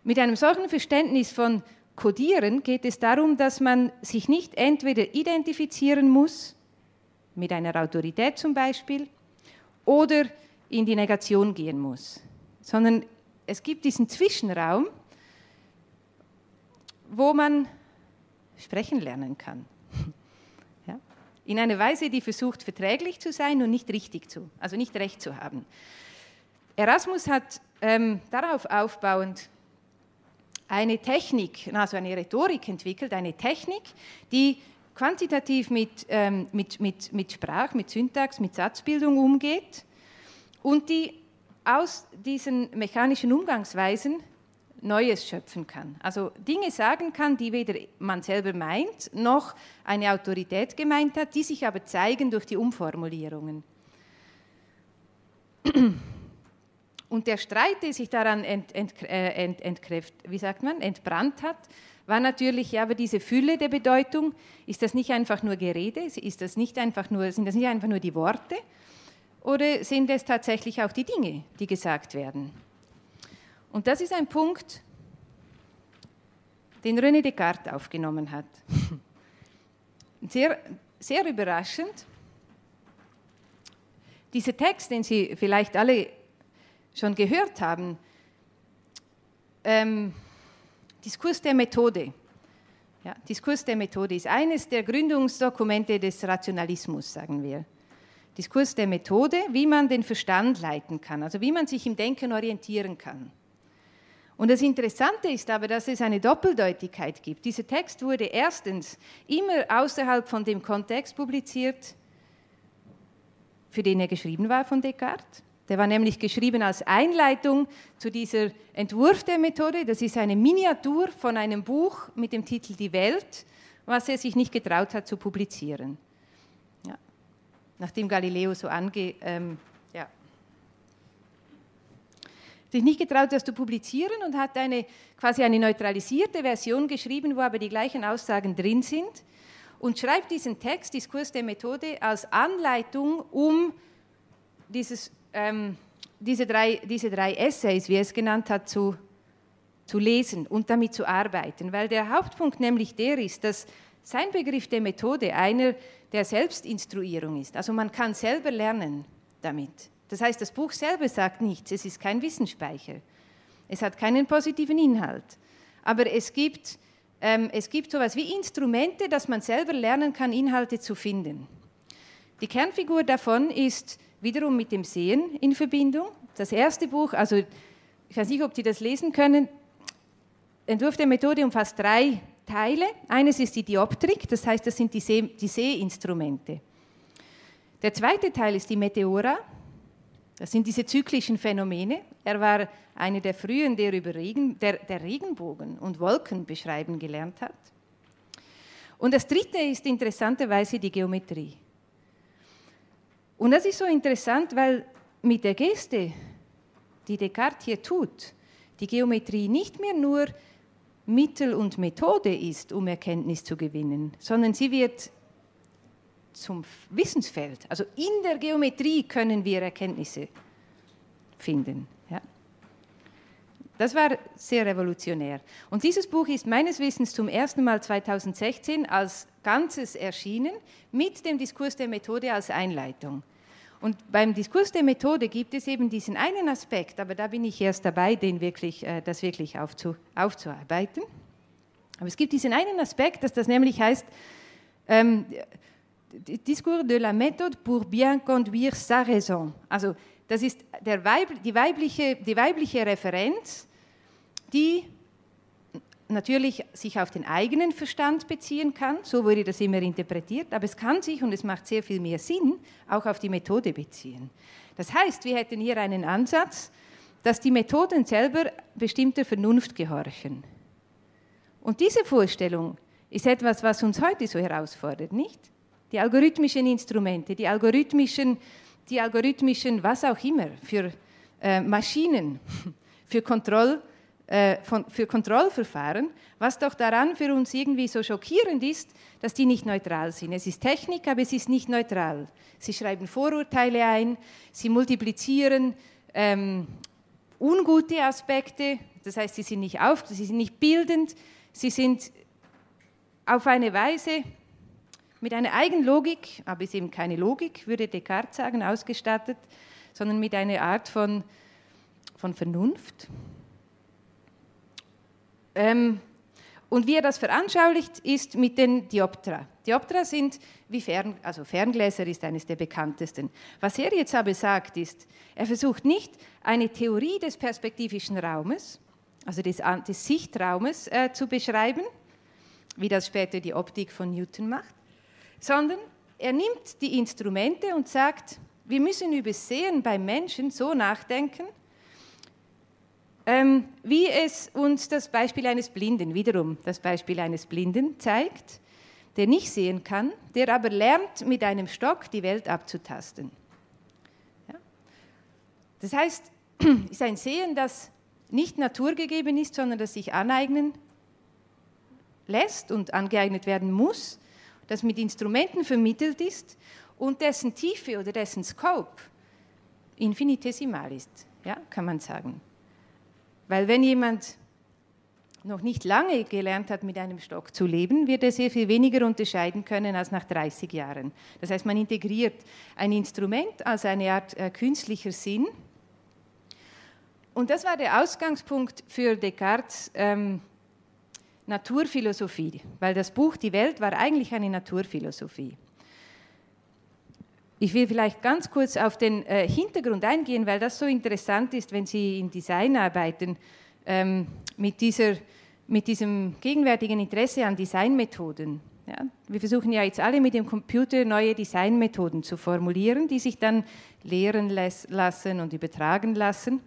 Mit einem solchen Verständnis von Codieren geht es darum, dass man sich nicht entweder identifizieren muss, mit einer Autorität zum Beispiel, oder in die Negation gehen muss, sondern es gibt diesen Zwischenraum, wo man sprechen lernen kann. Ja? In einer Weise, die versucht, verträglich zu sein und nicht richtig zu, also nicht recht zu haben. Erasmus hat ähm, darauf aufbauend eine Technik, also eine Rhetorik entwickelt, eine Technik, die quantitativ mit, ähm, mit, mit, mit Sprach, mit Syntax, mit Satzbildung umgeht und die aus diesen mechanischen Umgangsweisen Neues schöpfen kann. Also Dinge sagen kann, die weder man selber meint, noch eine Autorität gemeint hat, die sich aber zeigen durch die Umformulierungen. Und der Streit, der sich daran ent, ent, äh, ent, entkräft, wie sagt man, entbrannt hat, war natürlich ja, aber diese Fülle der Bedeutung. Ist das nicht einfach nur Gerede? Ist das nicht einfach nur, sind das nicht einfach nur die Worte? Oder sind es tatsächlich auch die Dinge, die gesagt werden? Und das ist ein Punkt, den René Descartes aufgenommen hat. Sehr, sehr überraschend. Dieser Text, den Sie vielleicht alle schon gehört haben, ähm, Diskurs der Methode. Ja, Diskurs der Methode ist eines der Gründungsdokumente des Rationalismus, sagen wir. Diskurs der Methode, wie man den Verstand leiten kann, also wie man sich im Denken orientieren kann. Und das Interessante ist aber, dass es eine Doppeldeutigkeit gibt. Dieser Text wurde erstens immer außerhalb von dem Kontext publiziert, für den er geschrieben war von Descartes. Der war nämlich geschrieben als Einleitung zu dieser Entwurf der Methode. Das ist eine Miniatur von einem Buch mit dem Titel Die Welt, was er sich nicht getraut hat zu publizieren. Ja. Nachdem Galileo so ange... Ähm, ja. Sich nicht getraut, das zu publizieren und hat eine quasi eine neutralisierte Version geschrieben, wo aber die gleichen Aussagen drin sind und schreibt diesen Text, Diskurs der Methode, als Anleitung, um dieses ähm, diese, drei, diese drei Essays, wie er es genannt hat, zu, zu lesen und damit zu arbeiten. Weil der Hauptpunkt nämlich der ist, dass sein Begriff der Methode einer der Selbstinstruierung ist. Also man kann selber lernen damit. Das heißt, das Buch selber sagt nichts, es ist kein Wissensspeicher. Es hat keinen positiven Inhalt. Aber es gibt, ähm, es gibt so etwas wie Instrumente, dass man selber lernen kann, Inhalte zu finden. Die Kernfigur davon ist wiederum mit dem Sehen in Verbindung. Das erste Buch, also ich weiß nicht, ob Sie das lesen können, Entwurf der Methode umfasst drei Teile. Eines ist die Dioptrik, das heißt, das sind die, See, die Sehinstrumente. Der zweite Teil ist die Meteora, Das sind diese zyklischen Phänomene. Er war einer der frühen, der über Regen, der, der Regenbogen und Wolken beschreiben gelernt hat. Und das dritte ist interessanterweise die Geometrie. Und das ist so interessant, weil mit der Geste, die Descartes hier tut, die Geometrie nicht mehr nur Mittel und Methode ist, um Erkenntnis zu gewinnen, sondern sie wird zum Wissensfeld. Also in der Geometrie können wir Erkenntnisse finden. Ja. Das war sehr revolutionär. Und dieses Buch ist meines Wissens zum ersten Mal 2016 als Ganzes erschienen, mit dem Diskurs der Methode als Einleitung. Und beim Diskurs der Methode gibt es eben diesen einen Aspekt, aber da bin ich erst dabei, den wirklich, äh, das wirklich aufzu, aufzuarbeiten. Aber es gibt diesen einen Aspekt, dass das nämlich heißt, ähm, Discours de la méthode pour bien conduire sa raison. Also das ist Weib, die, weibliche, die weibliche Referenz, die natürlich sich auf den eigenen Verstand beziehen kann, so wurde das immer interpretiert, aber es kann sich, und es macht sehr viel mehr Sinn, auch auf die Methode beziehen. Das heißt, wir hätten hier einen Ansatz, dass die Methoden selber bestimmter Vernunft gehorchen. Und diese Vorstellung ist etwas, was uns heute so herausfordert, nicht? Die algorithmischen Instrumente, die algorithmischen, die algorithmischen was auch immer, für äh, Maschinen, für, Kontroll, äh, von, für Kontrollverfahren, was doch daran für uns irgendwie so schockierend ist, dass die nicht neutral sind. Es ist Technik, aber es ist nicht neutral. Sie schreiben Vorurteile ein, sie multiplizieren ähm, ungute Aspekte, das heißt, sie sind nicht auf, sie sind nicht bildend, sie sind auf eine Weise mit einer eigenen Logik, aber ist eben keine Logik, würde Descartes sagen, ausgestattet, sondern mit einer Art von, von Vernunft. Ähm, und wie er das veranschaulicht, ist mit den Dioptra. Dioptra sind wie Fern, also Ferngläser ist eines der bekanntesten. Was er jetzt aber sagt, ist, er versucht nicht eine Theorie des perspektivischen Raumes, also des, des Sichtraumes äh, zu beschreiben, wie das später die Optik von Newton macht, sondern er nimmt die Instrumente und sagt, wir müssen über Sehen beim Menschen so nachdenken, ähm, wie es uns das Beispiel eines Blinden, wiederum das Beispiel eines Blinden zeigt, der nicht sehen kann, der aber lernt, mit einem Stock die Welt abzutasten. Ja? Das heißt, es ist ein Sehen, das nicht naturgegeben ist, sondern das sich aneignen lässt und angeeignet werden muss das mit Instrumenten vermittelt ist und dessen Tiefe oder dessen Scope infinitesimal ist, ja, kann man sagen. Weil wenn jemand noch nicht lange gelernt hat, mit einem Stock zu leben, wird er sehr viel weniger unterscheiden können als nach 30 Jahren. Das heißt, man integriert ein Instrument als eine Art äh, künstlicher Sinn. Und das war der Ausgangspunkt für Descartes ähm, Naturphilosophie, weil das Buch Die Welt war eigentlich eine Naturphilosophie. Ich will vielleicht ganz kurz auf den äh, Hintergrund eingehen, weil das so interessant ist, wenn Sie in Design arbeiten, ähm, mit, dieser, mit diesem gegenwärtigen Interesse an Designmethoden. Ja, wir versuchen ja jetzt alle mit dem Computer neue Designmethoden zu formulieren, die sich dann lehren lassen und übertragen lassen.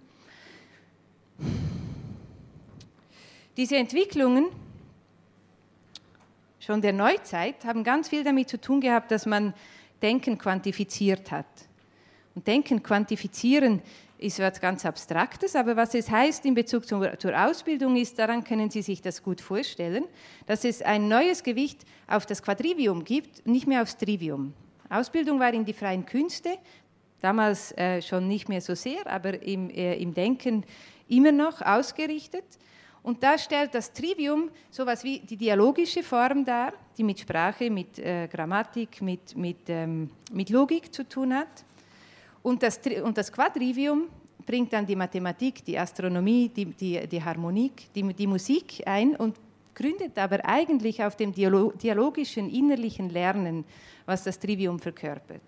Diese Entwicklungen schon der Neuzeit haben ganz viel damit zu tun gehabt, dass man Denken quantifiziert hat. Und Denken quantifizieren ist etwas ganz Abstraktes, aber was es heißt in Bezug zur, zur Ausbildung ist, daran können Sie sich das gut vorstellen, dass es ein neues Gewicht auf das Quadrivium gibt, nicht mehr aufs Trivium. Ausbildung war in die freien Künste, damals äh, schon nicht mehr so sehr, aber im, äh, im Denken immer noch ausgerichtet. Und da stellt das Trivium so etwas wie die dialogische Form dar, die mit Sprache, mit äh, Grammatik, mit, mit, ähm, mit Logik zu tun hat. Und das, und das Quadrivium bringt dann die Mathematik, die Astronomie, die, die, die Harmonik, die, die Musik ein und gründet aber eigentlich auf dem dialogischen innerlichen Lernen, was das Trivium verkörpert.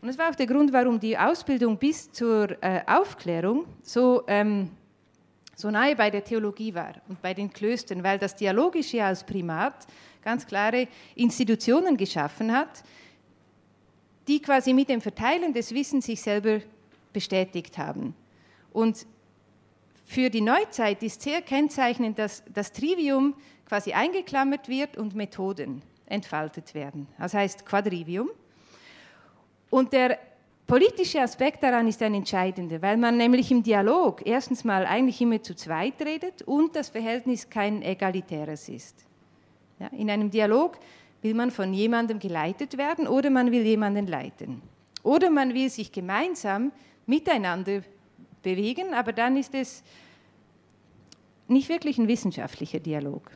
Und das war auch der Grund, warum die Ausbildung bis zur äh, Aufklärung so ähm, so nahe bei der Theologie war und bei den Klöstern, weil das Dialogische als Primat ganz klare Institutionen geschaffen hat, die quasi mit dem Verteilen des Wissens sich selber bestätigt haben. Und für die Neuzeit ist sehr kennzeichnend, dass das Trivium quasi eingeklammert wird und Methoden entfaltet werden. Das heißt Quadrivium. Und der politische Aspekt daran ist ein entscheidender, weil man nämlich im Dialog erstens mal eigentlich immer zu zweit redet und das Verhältnis kein egalitäres ist. Ja, in einem Dialog will man von jemandem geleitet werden oder man will jemanden leiten. Oder man will sich gemeinsam miteinander bewegen, aber dann ist es nicht wirklich ein wissenschaftlicher Dialog.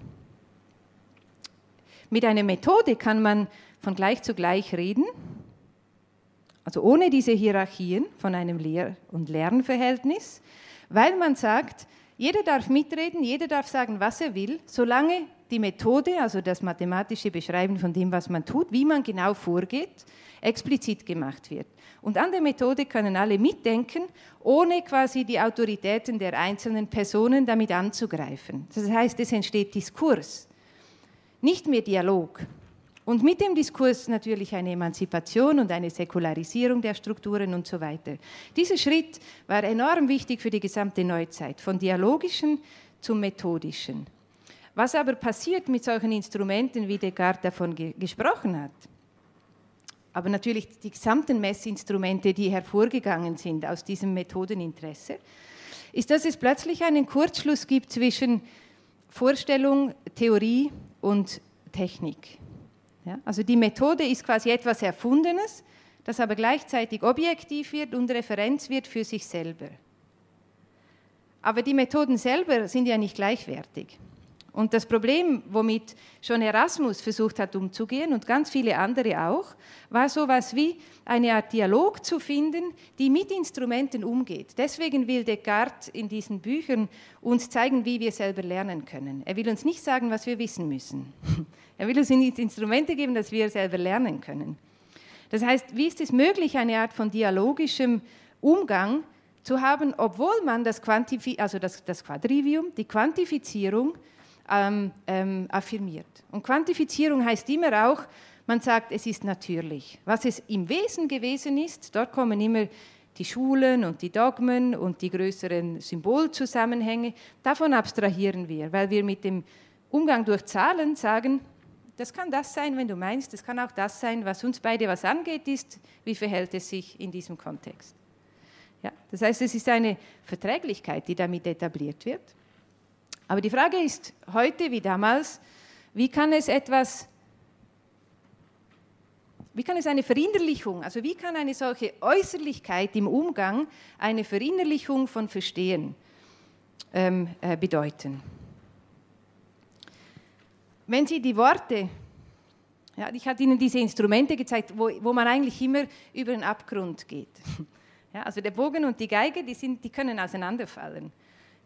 Mit einer Methode kann man von gleich zu gleich reden, also ohne diese Hierarchien von einem Lehr- und Lernverhältnis, weil man sagt, jeder darf mitreden, jeder darf sagen, was er will, solange die Methode, also das mathematische Beschreiben von dem, was man tut, wie man genau vorgeht, explizit gemacht wird. Und an der Methode können alle mitdenken, ohne quasi die Autoritäten der einzelnen Personen damit anzugreifen. Das heißt, es entsteht Diskurs, nicht mehr Dialog. Und mit dem Diskurs natürlich eine Emanzipation und eine Säkularisierung der Strukturen und so weiter. Dieser Schritt war enorm wichtig für die gesamte Neuzeit, von dialogischen zum methodischen. Was aber passiert mit solchen Instrumenten, wie Descartes davon ge gesprochen hat? Aber natürlich die gesamten Messinstrumente, die hervorgegangen sind aus diesem Methodeninteresse, ist, dass es plötzlich einen Kurzschluss gibt zwischen Vorstellung, Theorie und Technik. Ja? Also die Methode ist quasi etwas Erfundenes, das aber gleichzeitig objektiv wird und Referenz wird für sich selber. Aber die Methoden selber sind ja nicht gleichwertig. Und das Problem, womit schon Erasmus versucht hat umzugehen und ganz viele andere auch, war so etwas wie eine Art Dialog zu finden, die mit Instrumenten umgeht. Deswegen will Descartes in diesen Büchern uns zeigen, wie wir selber lernen können. Er will uns nicht sagen, was wir wissen müssen. Er will uns Instrumente geben, dass wir selber lernen können. Das heißt, wie ist es möglich, eine Art von dialogischem Umgang zu haben, obwohl man das, Quantifi also das, das Quadrivium, die Quantifizierung, ähm, ähm, affirmiert. Und Quantifizierung heißt immer auch, man sagt, es ist natürlich. Was es im Wesen gewesen ist, dort kommen immer die Schulen und die Dogmen und die größeren Symbolzusammenhänge, davon abstrahieren wir, weil wir mit dem Umgang durch Zahlen sagen, das kann das sein, wenn du meinst, das kann auch das sein, was uns beide was angeht, ist, wie verhält es sich in diesem Kontext. Ja, das heißt, es ist eine Verträglichkeit, die damit etabliert wird. Aber die Frage ist heute wie damals, wie kann es etwas, wie kann es eine Verinnerlichung, also wie kann eine solche Äußerlichkeit im Umgang eine Verinnerlichung von Verstehen ähm, äh, bedeuten? Wenn Sie die Worte, ja, ich hatte Ihnen diese Instrumente gezeigt, wo, wo man eigentlich immer über den Abgrund geht. Ja, also der Bogen und die Geige, die, sind, die können auseinanderfallen.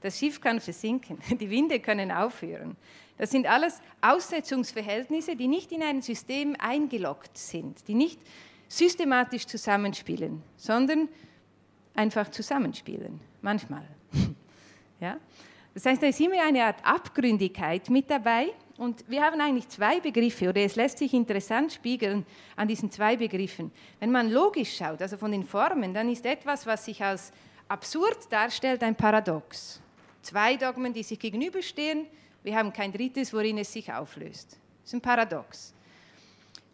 Das Schiff kann versinken, die Winde können aufhören. Das sind alles Aussetzungsverhältnisse, die nicht in ein System eingeloggt sind, die nicht systematisch zusammenspielen, sondern einfach zusammenspielen, manchmal. Ja? Das heißt, da ist immer eine Art Abgründigkeit mit dabei. Und wir haben eigentlich zwei Begriffe, oder es lässt sich interessant spiegeln an diesen zwei Begriffen. Wenn man logisch schaut, also von den Formen, dann ist etwas, was sich als absurd darstellt, ein Paradox. Zwei Dogmen, die sich gegenüberstehen. Wir haben kein drittes, worin es sich auflöst. Das ist ein Paradox.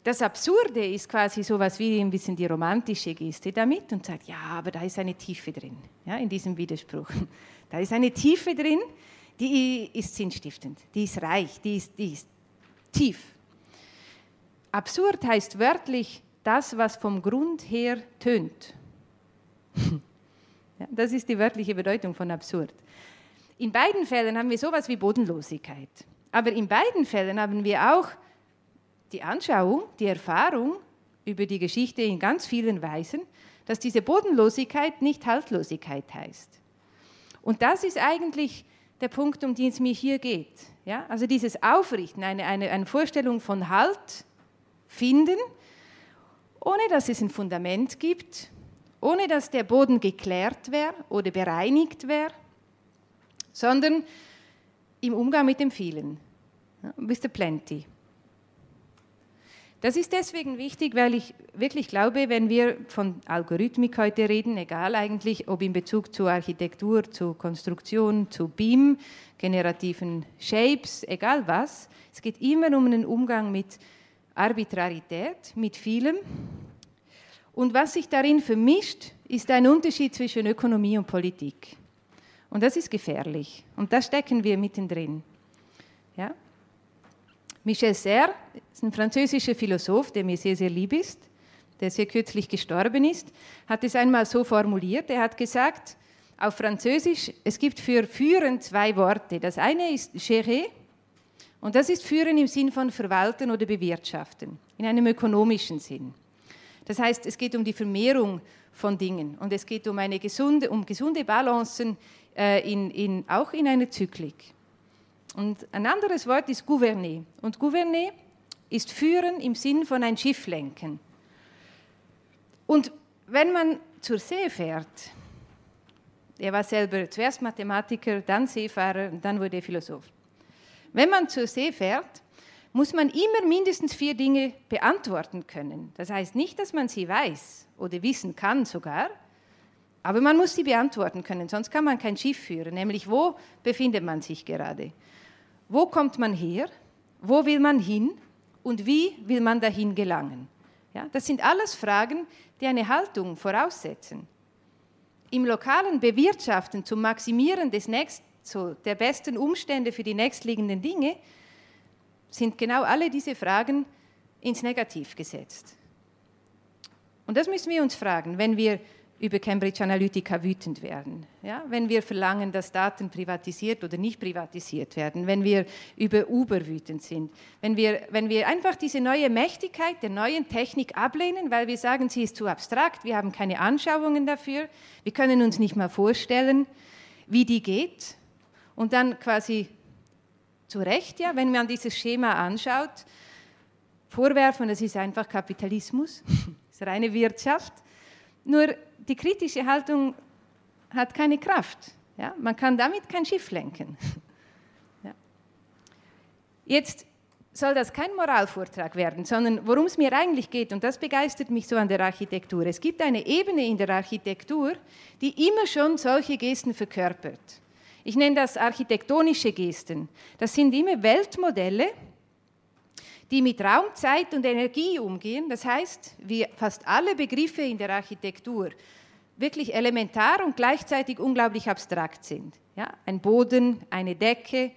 Das Absurde ist quasi so etwas wie ein bisschen die romantische Geste damit und sagt, ja, aber da ist eine Tiefe drin, ja, in diesem Widerspruch. Da ist eine Tiefe drin, die ist sinnstiftend, die ist reich, die ist, die ist tief. Absurd heißt wörtlich das, was vom Grund her tönt. Ja, das ist die wörtliche Bedeutung von absurd. In beiden Fällen haben wir sowas wie Bodenlosigkeit. Aber in beiden Fällen haben wir auch die Anschauung, die Erfahrung über die Geschichte in ganz vielen Weisen, dass diese Bodenlosigkeit nicht Haltlosigkeit heißt. Und das ist eigentlich der Punkt, um den es mir hier geht. Ja? Also dieses Aufrichten, eine, eine, eine Vorstellung von Halt finden, ohne dass es ein Fundament gibt, ohne dass der Boden geklärt wäre oder bereinigt wäre, sondern im Umgang mit dem Vielen, with the plenty. Das ist deswegen wichtig, weil ich wirklich glaube, wenn wir von Algorithmik heute reden, egal eigentlich, ob in Bezug zu Architektur, zu Konstruktion, zu BIM, generativen Shapes, egal was, es geht immer um einen Umgang mit Arbitrarität, mit vielem. Und was sich darin vermischt, ist ein Unterschied zwischen Ökonomie und Politik. Und das ist gefährlich. Und da stecken wir mittendrin. Ja? Michel Serres ist ein französischer Philosoph, der mir sehr, sehr lieb ist, der sehr kürzlich gestorben ist, hat es einmal so formuliert. Er hat gesagt, auf Französisch, es gibt für führen zwei Worte. Das eine ist gérer und das ist führen im Sinn von verwalten oder bewirtschaften, in einem ökonomischen Sinn. Das heißt, es geht um die Vermehrung von Dingen und es geht um eine gesunde, um gesunde Balancen äh, in, in, auch in einer Zyklik. Und ein anderes Wort ist gouverner. Und gouverner ist führen im Sinn von ein Schiff lenken. Und wenn man zur See fährt, er war selber zuerst Mathematiker, dann Seefahrer, dann wurde er Philosoph. Wenn man zur See fährt, muss man immer mindestens vier Dinge beantworten können. Das heißt nicht, dass man sie weiß oder wissen kann sogar, aber man muss sie beantworten können, sonst kann man kein Schiff führen. Nämlich, wo befindet man sich gerade? Wo kommt man her? Wo will man hin? Und wie will man dahin gelangen? Ja, das sind alles Fragen, die eine Haltung voraussetzen. Im lokalen Bewirtschaften zum Maximieren des nächst, so der besten Umstände für die nächstliegenden Dinge sind genau alle diese Fragen ins Negativ gesetzt. Und das müssen wir uns fragen, wenn wir über Cambridge Analytica wütend werden, ja? wenn wir verlangen, dass Daten privatisiert oder nicht privatisiert werden, wenn wir über Uber wütend sind, wenn wir, wenn wir einfach diese neue Mächtigkeit der neuen Technik ablehnen, weil wir sagen, sie ist zu abstrakt, wir haben keine Anschauungen dafür, wir können uns nicht mal vorstellen, wie die geht. Und dann quasi zu Recht, ja, wenn man dieses Schema anschaut, vorwerfen, das ist einfach Kapitalismus, das ist reine Wirtschaft. Nur die kritische Haltung hat keine Kraft. Ja? Man kann damit kein Schiff lenken. Ja. Jetzt soll das kein Moralvortrag werden, sondern worum es mir eigentlich geht, und das begeistert mich so an der Architektur. Es gibt eine Ebene in der Architektur, die immer schon solche Gesten verkörpert. Ich nenne das architektonische Gesten. Das sind immer Weltmodelle, die mit Raum, Zeit und Energie umgehen. Das heißt, wie fast alle Begriffe in der Architektur wirklich elementar und gleichzeitig unglaublich abstrakt sind. Ja? Ein Boden, eine Decke,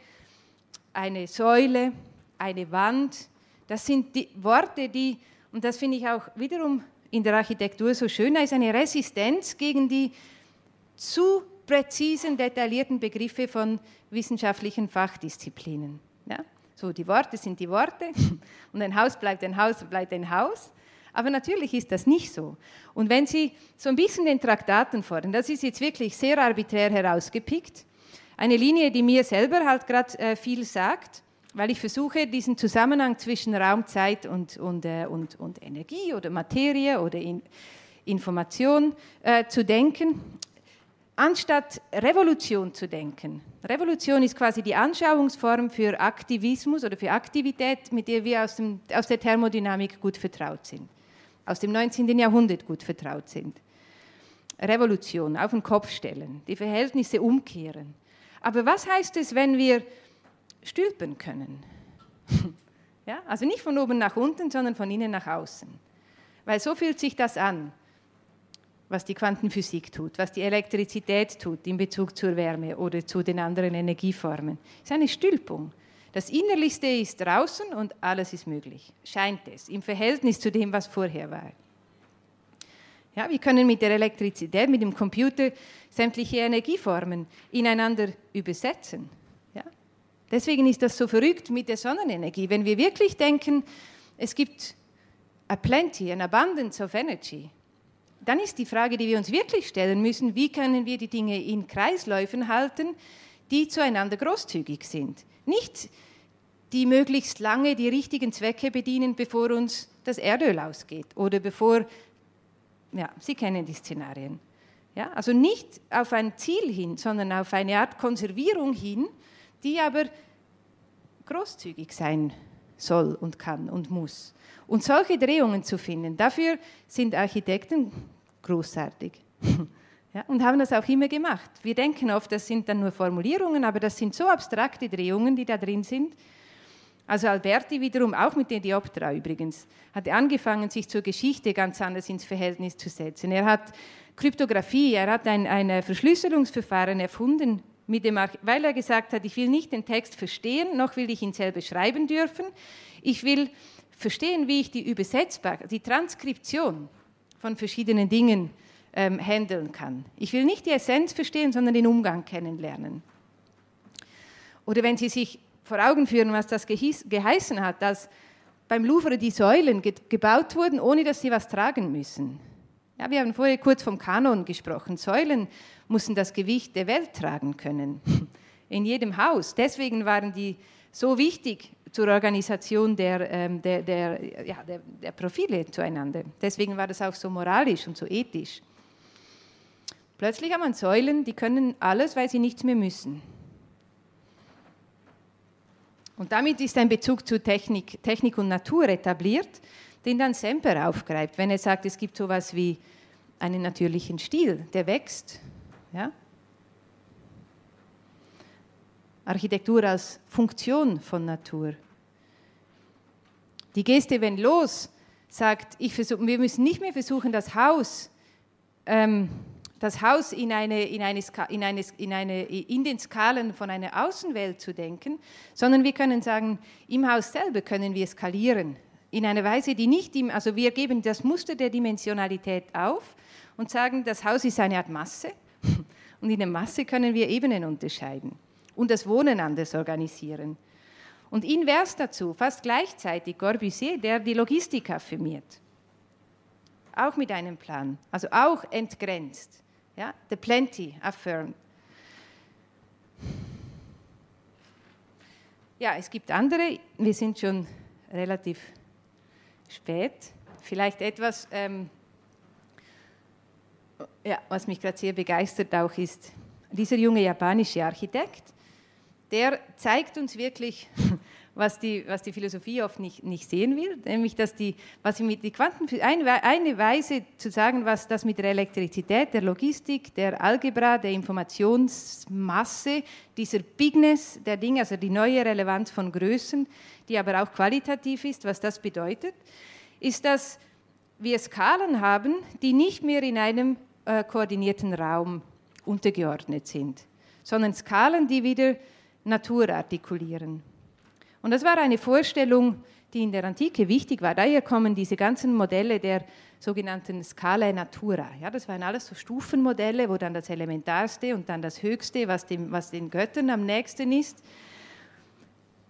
eine Säule, eine Wand, das sind die Worte, die, und das finde ich auch wiederum in der Architektur so schön, da eine Resistenz gegen die zu präzisen, detaillierten Begriffe von wissenschaftlichen Fachdisziplinen. Ja? So, die Worte sind die Worte und ein Haus bleibt ein Haus, bleibt ein Haus. Aber natürlich ist das nicht so. Und wenn Sie so ein bisschen den Traktaten fordern, das ist jetzt wirklich sehr arbiträr herausgepickt, eine Linie, die mir selber halt gerade äh, viel sagt, weil ich versuche, diesen Zusammenhang zwischen Raum, Zeit und, und, äh, und, und Energie oder Materie oder in, Information äh, zu denken, anstatt Revolution zu denken. Revolution ist quasi die Anschauungsform für Aktivismus oder für Aktivität, mit der wir aus, dem, aus der Thermodynamik gut vertraut sind aus dem 19. Jahrhundert gut vertraut sind. Revolution, auf den Kopf stellen, die Verhältnisse umkehren. Aber was heißt es, wenn wir stülpen können? ja, also nicht von oben nach unten, sondern von innen nach außen. Weil so fühlt sich das an, was die Quantenphysik tut, was die Elektrizität tut in Bezug zur Wärme oder zu den anderen Energieformen. Es ist eine Stülpung. Das Innerlichste ist draußen und alles ist möglich, scheint es, im Verhältnis zu dem, was vorher war. Ja, wir können mit der Elektrizität, mit dem Computer sämtliche Energieformen ineinander übersetzen. Ja? Deswegen ist das so verrückt mit der Sonnenenergie. Wenn wir wirklich denken, es gibt a plenty, an abundance of energy, dann ist die Frage, die wir uns wirklich stellen müssen, wie können wir die Dinge in Kreisläufen halten, die zueinander großzügig sind. Nicht die möglichst lange die richtigen Zwecke bedienen, bevor uns das Erdöl ausgeht oder bevor, ja, Sie kennen die Szenarien. Ja, also nicht auf ein Ziel hin, sondern auf eine Art Konservierung hin, die aber großzügig sein soll und kann und muss. Und solche Drehungen zu finden, dafür sind Architekten großartig. Ja, und haben das auch immer gemacht. Wir denken oft, das sind dann nur Formulierungen, aber das sind so abstrakte Drehungen, die da drin sind. Also Alberti wiederum, auch mit den Dioptra übrigens, hat angefangen, sich zur Geschichte ganz anders ins Verhältnis zu setzen. Er hat Kryptographie, er hat ein, ein Verschlüsselungsverfahren erfunden, mit dem, weil er gesagt hat, ich will nicht den Text verstehen, noch will ich ihn selber schreiben dürfen. Ich will verstehen, wie ich die Übersetzbarkeit, die Transkription von verschiedenen Dingen ähm, handeln kann. Ich will nicht die Essenz verstehen, sondern den Umgang kennenlernen. Oder wenn Sie sich vor Augen führen, was das geheißen hat, dass beim Louvre die Säulen gebaut wurden, ohne dass sie was tragen müssen. Ja, wir haben vorher kurz vom Kanon gesprochen. Säulen mussten das Gewicht der Welt tragen können. In jedem Haus. Deswegen waren die so wichtig zur Organisation der, ähm, der, der, ja, der, der Profile zueinander. Deswegen war das auch so moralisch und so ethisch. Plötzlich haben wir Säulen, die können alles, weil sie nichts mehr müssen. Und damit ist ein Bezug zu Technik, Technik und Natur etabliert, den dann Semper aufgreift, wenn er sagt, es gibt so etwas wie einen natürlichen Stil, der wächst. Ja? Architektur als Funktion von Natur. Die Geste Wenn los sagt, ich versuch, wir müssen nicht mehr versuchen, das Haus ähm, das Haus in, eine, in, eine, in, eine, in, eine, in den Skalen von einer Außenwelt zu denken, sondern wir können sagen, im Haus selber können wir skalieren. In einer Weise, die nicht, im, also wir geben das Muster der Dimensionalität auf und sagen, das Haus ist eine Art Masse und in der Masse können wir Ebenen unterscheiden und das Wohnen anders organisieren. Und invers dazu, fast gleichzeitig Corbusier, der die Logistik affirmiert auch mit einem Plan, also auch entgrenzt. Ja? The plenty affirmed. Ja, es gibt andere, wir sind schon relativ spät. Vielleicht etwas, ähm, ja, was mich gerade sehr begeistert auch ist, dieser junge japanische Architekt, der zeigt uns wirklich, was die, was die Philosophie oft nicht, nicht sehen will, nämlich dass die, was mit die Quanten, eine, eine Weise zu sagen, was das mit der Elektrizität, der Logistik, der Algebra, der Informationsmasse, dieser Bigness der Dinge, also die neue Relevanz von Größen, die aber auch qualitativ ist, was das bedeutet, ist, dass wir Skalen haben, die nicht mehr in einem äh, koordinierten Raum untergeordnet sind, sondern Skalen, die wieder Natur artikulieren. Und das war eine Vorstellung, die in der Antike wichtig war. Daher kommen diese ganzen Modelle der sogenannten Scala Natura. Ja, das waren alles so Stufenmodelle, wo dann das Elementarste und dann das Höchste, was, dem, was den Göttern am nächsten ist.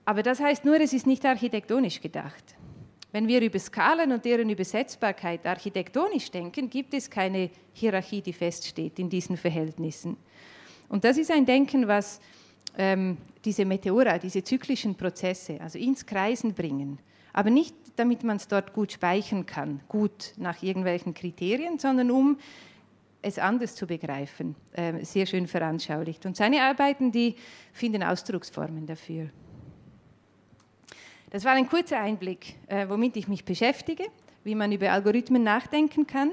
Aber das heißt nur, es ist nicht architektonisch gedacht. Wenn wir über Skalen und deren Übersetzbarkeit architektonisch denken, gibt es keine Hierarchie, die feststeht in diesen Verhältnissen. Und das ist ein Denken, was ähm, diese Meteora, diese zyklischen Prozesse, also ins Kreisen bringen. Aber nicht, damit man es dort gut speichern kann, gut nach irgendwelchen Kriterien, sondern um es anders zu begreifen, äh, sehr schön veranschaulicht. Und seine Arbeiten, die finden Ausdrucksformen dafür. Das war ein kurzer Einblick, äh, womit ich mich beschäftige, wie man über Algorithmen nachdenken kann.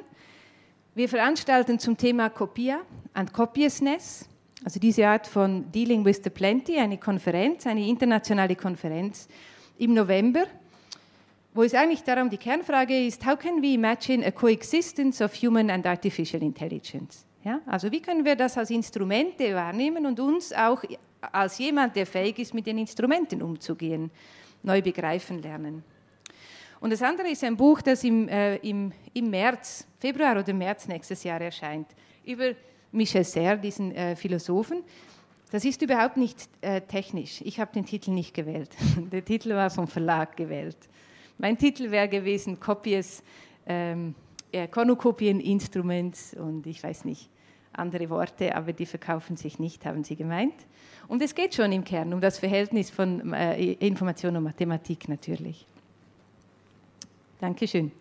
Wir veranstalten zum Thema Copia and Copiousness also diese Art von Dealing with the Plenty, eine Konferenz, eine internationale Konferenz im November, wo es eigentlich darum, die Kernfrage ist, how can we imagine a coexistence of human and artificial intelligence? Ja, also wie können wir das als Instrumente wahrnehmen und uns auch als jemand, der fähig ist, mit den Instrumenten umzugehen, neu begreifen lernen. Und das andere ist ein Buch, das im, äh, im, im März, Februar oder März nächstes Jahr erscheint, über Michel Serre, diesen äh, Philosophen. Das ist überhaupt nicht äh, technisch. Ich habe den Titel nicht gewählt. Der Titel war vom Verlag gewählt. Mein Titel wäre gewesen Copies, ähm, äh, Cornucopien Instruments und ich weiß nicht, andere Worte, aber die verkaufen sich nicht, haben sie gemeint. Und es geht schon im Kern um das Verhältnis von äh, Information und Mathematik natürlich. Dankeschön.